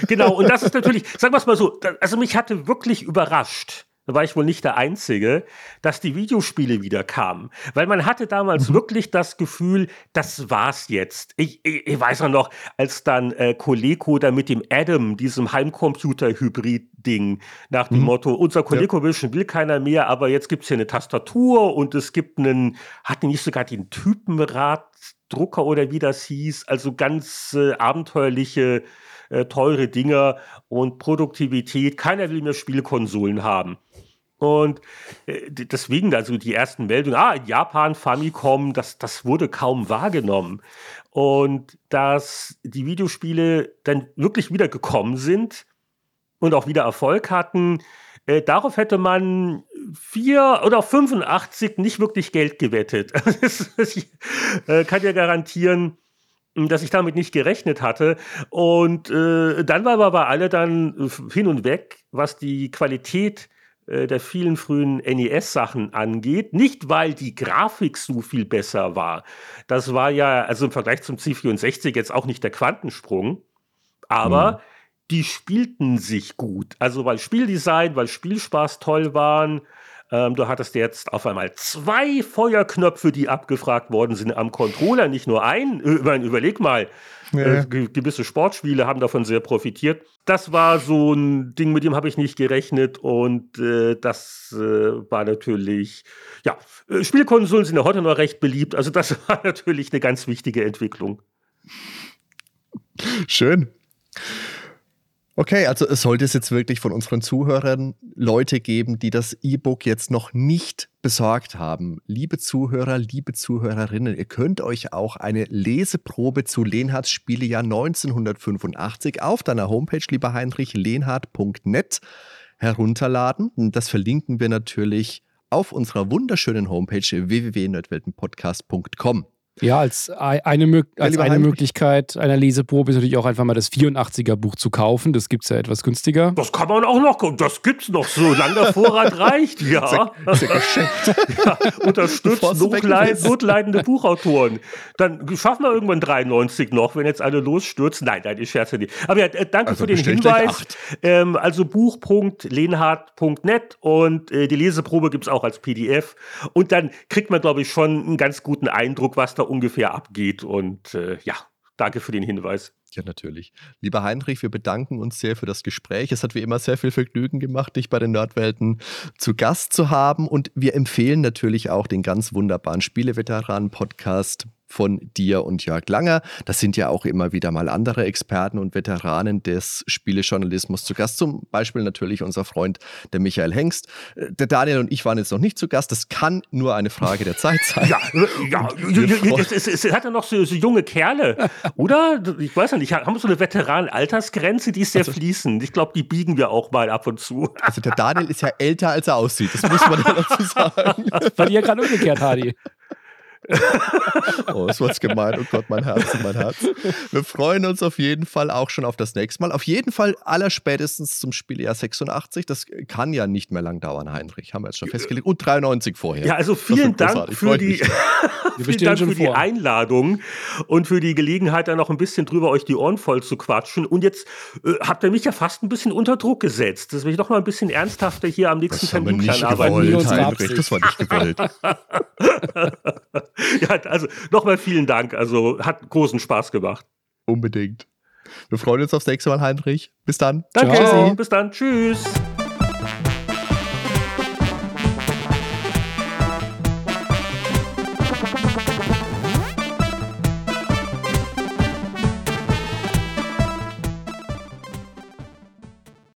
Genau, und das ist natürlich, sagen wir es mal so, also mich hatte wirklich überrascht, da war ich wohl nicht der Einzige, dass die Videospiele wieder kamen. Weil man hatte damals mhm. wirklich das Gefühl, das war's jetzt. Ich, ich, ich weiß noch, als dann äh, Coleco da mit dem Adam, diesem Heimcomputer-Hybrid-Ding, nach dem mhm. Motto, unser ColecoVision ja. will keiner mehr, aber jetzt gibt's hier eine Tastatur und es gibt einen, hatten nicht sogar den Typenraddrucker oder wie das hieß, also ganz äh, abenteuerliche äh, teure Dinger und Produktivität. Keiner will mehr Spielkonsolen haben. Und äh, deswegen, also die ersten Meldungen, ah, in Japan, Famicom, das, das wurde kaum wahrgenommen. Und dass die Videospiele dann wirklich wieder gekommen sind und auch wieder Erfolg hatten, äh, darauf hätte man vier oder 85 nicht wirklich Geld gewettet. ich äh, kann ja garantieren, dass ich damit nicht gerechnet hatte. Und äh, dann war aber alle dann hin und weg, was die Qualität äh, der vielen frühen NES-Sachen angeht. Nicht, weil die Grafik so viel besser war. Das war ja, also im Vergleich zum C64 jetzt auch nicht der Quantensprung. Aber mhm. die spielten sich gut. Also weil Spieldesign, weil Spielspaß toll waren. Ähm, du hattest jetzt auf einmal zwei Feuerknöpfe, die abgefragt worden sind am Controller, nicht nur ein. Überleg mal, ja. Äh, gewisse Sportspiele haben davon sehr profitiert. Das war so ein Ding, mit dem habe ich nicht gerechnet und äh, das äh, war natürlich, ja, äh, Spielkonsolen sind ja heute noch recht beliebt, also das war natürlich eine ganz wichtige Entwicklung. Schön. Okay, also es sollte es jetzt wirklich von unseren Zuhörern Leute geben, die das E-Book jetzt noch nicht besorgt haben. Liebe Zuhörer, liebe Zuhörerinnen, ihr könnt euch auch eine Leseprobe zu Lehnhards Spielejahr 1985 auf deiner Homepage, lieber Heinrich, lehnhard.net herunterladen. Das verlinken wir natürlich auf unserer wunderschönen Homepage www.nerdweltenpodcast.com. Ja, als eine, als eine Möglichkeit einer Leseprobe ist natürlich auch einfach mal das 84er Buch zu kaufen. Das gibt es ja etwas günstiger. Das kann man auch noch, das gibt es noch, solange der Vorrat reicht, ja. Das ist ja unterstützt notleid, notleidende Buchautoren. Dann schaffen wir irgendwann 93 noch, wenn jetzt alle losstürzen. Nein, nein, ich scherze nicht. Aber ja, äh, danke also für den Hinweis. Ähm, also buch.lehnhardt.net und äh, die Leseprobe gibt es auch als PDF. Und dann kriegt man, glaube ich, schon einen ganz guten Eindruck, was da ungefähr abgeht. Und äh, ja, danke für den Hinweis. Ja, natürlich. Lieber Heinrich, wir bedanken uns sehr für das Gespräch. Es hat wie immer sehr viel Vergnügen gemacht, dich bei den Nerdwelten zu Gast zu haben. Und wir empfehlen natürlich auch den ganz wunderbaren Spieleveteranen-Podcast von dir und Jörg Langer. Das sind ja auch immer wieder mal andere Experten und Veteranen des Spielejournalismus zu Gast. Zum Beispiel natürlich unser Freund, der Michael Hengst. Der Daniel und ich waren jetzt noch nicht zu Gast. Das kann nur eine Frage der Zeit sein. Ja, ja es, es, es, hat ja noch so, so, junge Kerle, oder? Ich weiß ja nicht, haben wir so eine Veteran-Altersgrenze, die ist sehr also, fließend. Ich glaube, die biegen wir auch mal ab und zu. Also der Daniel ist ja älter, als er aussieht. Das muss man ja dazu sagen. Das war ja gerade umgekehrt, Hardy. oh, das war gemein. Oh Gott, mein Herz, mein Herz. Wir freuen uns auf jeden Fall auch schon auf das nächste Mal. Auf jeden Fall allerspätestens zum Spieljahr 86. Das kann ja nicht mehr lang dauern, Heinrich. Haben wir jetzt schon festgelegt. Und 93 vorher. Ja, also vielen Dank für die, vielen Dank für die Einladung und für die Gelegenheit, da noch ein bisschen drüber euch die Ohren voll zu quatschen. Und jetzt äh, habt ihr mich ja fast ein bisschen unter Druck gesetzt, dass wir doch mal ein bisschen ernsthafter hier am nächsten Terminplan arbeiten. Das war nicht gewollt. ja, also nochmal vielen Dank. Also hat großen Spaß gemacht. Unbedingt. Wir freuen uns aufs nächste Mal, Heinrich. Bis dann. Danke. Ciao. Bis dann. Tschüss.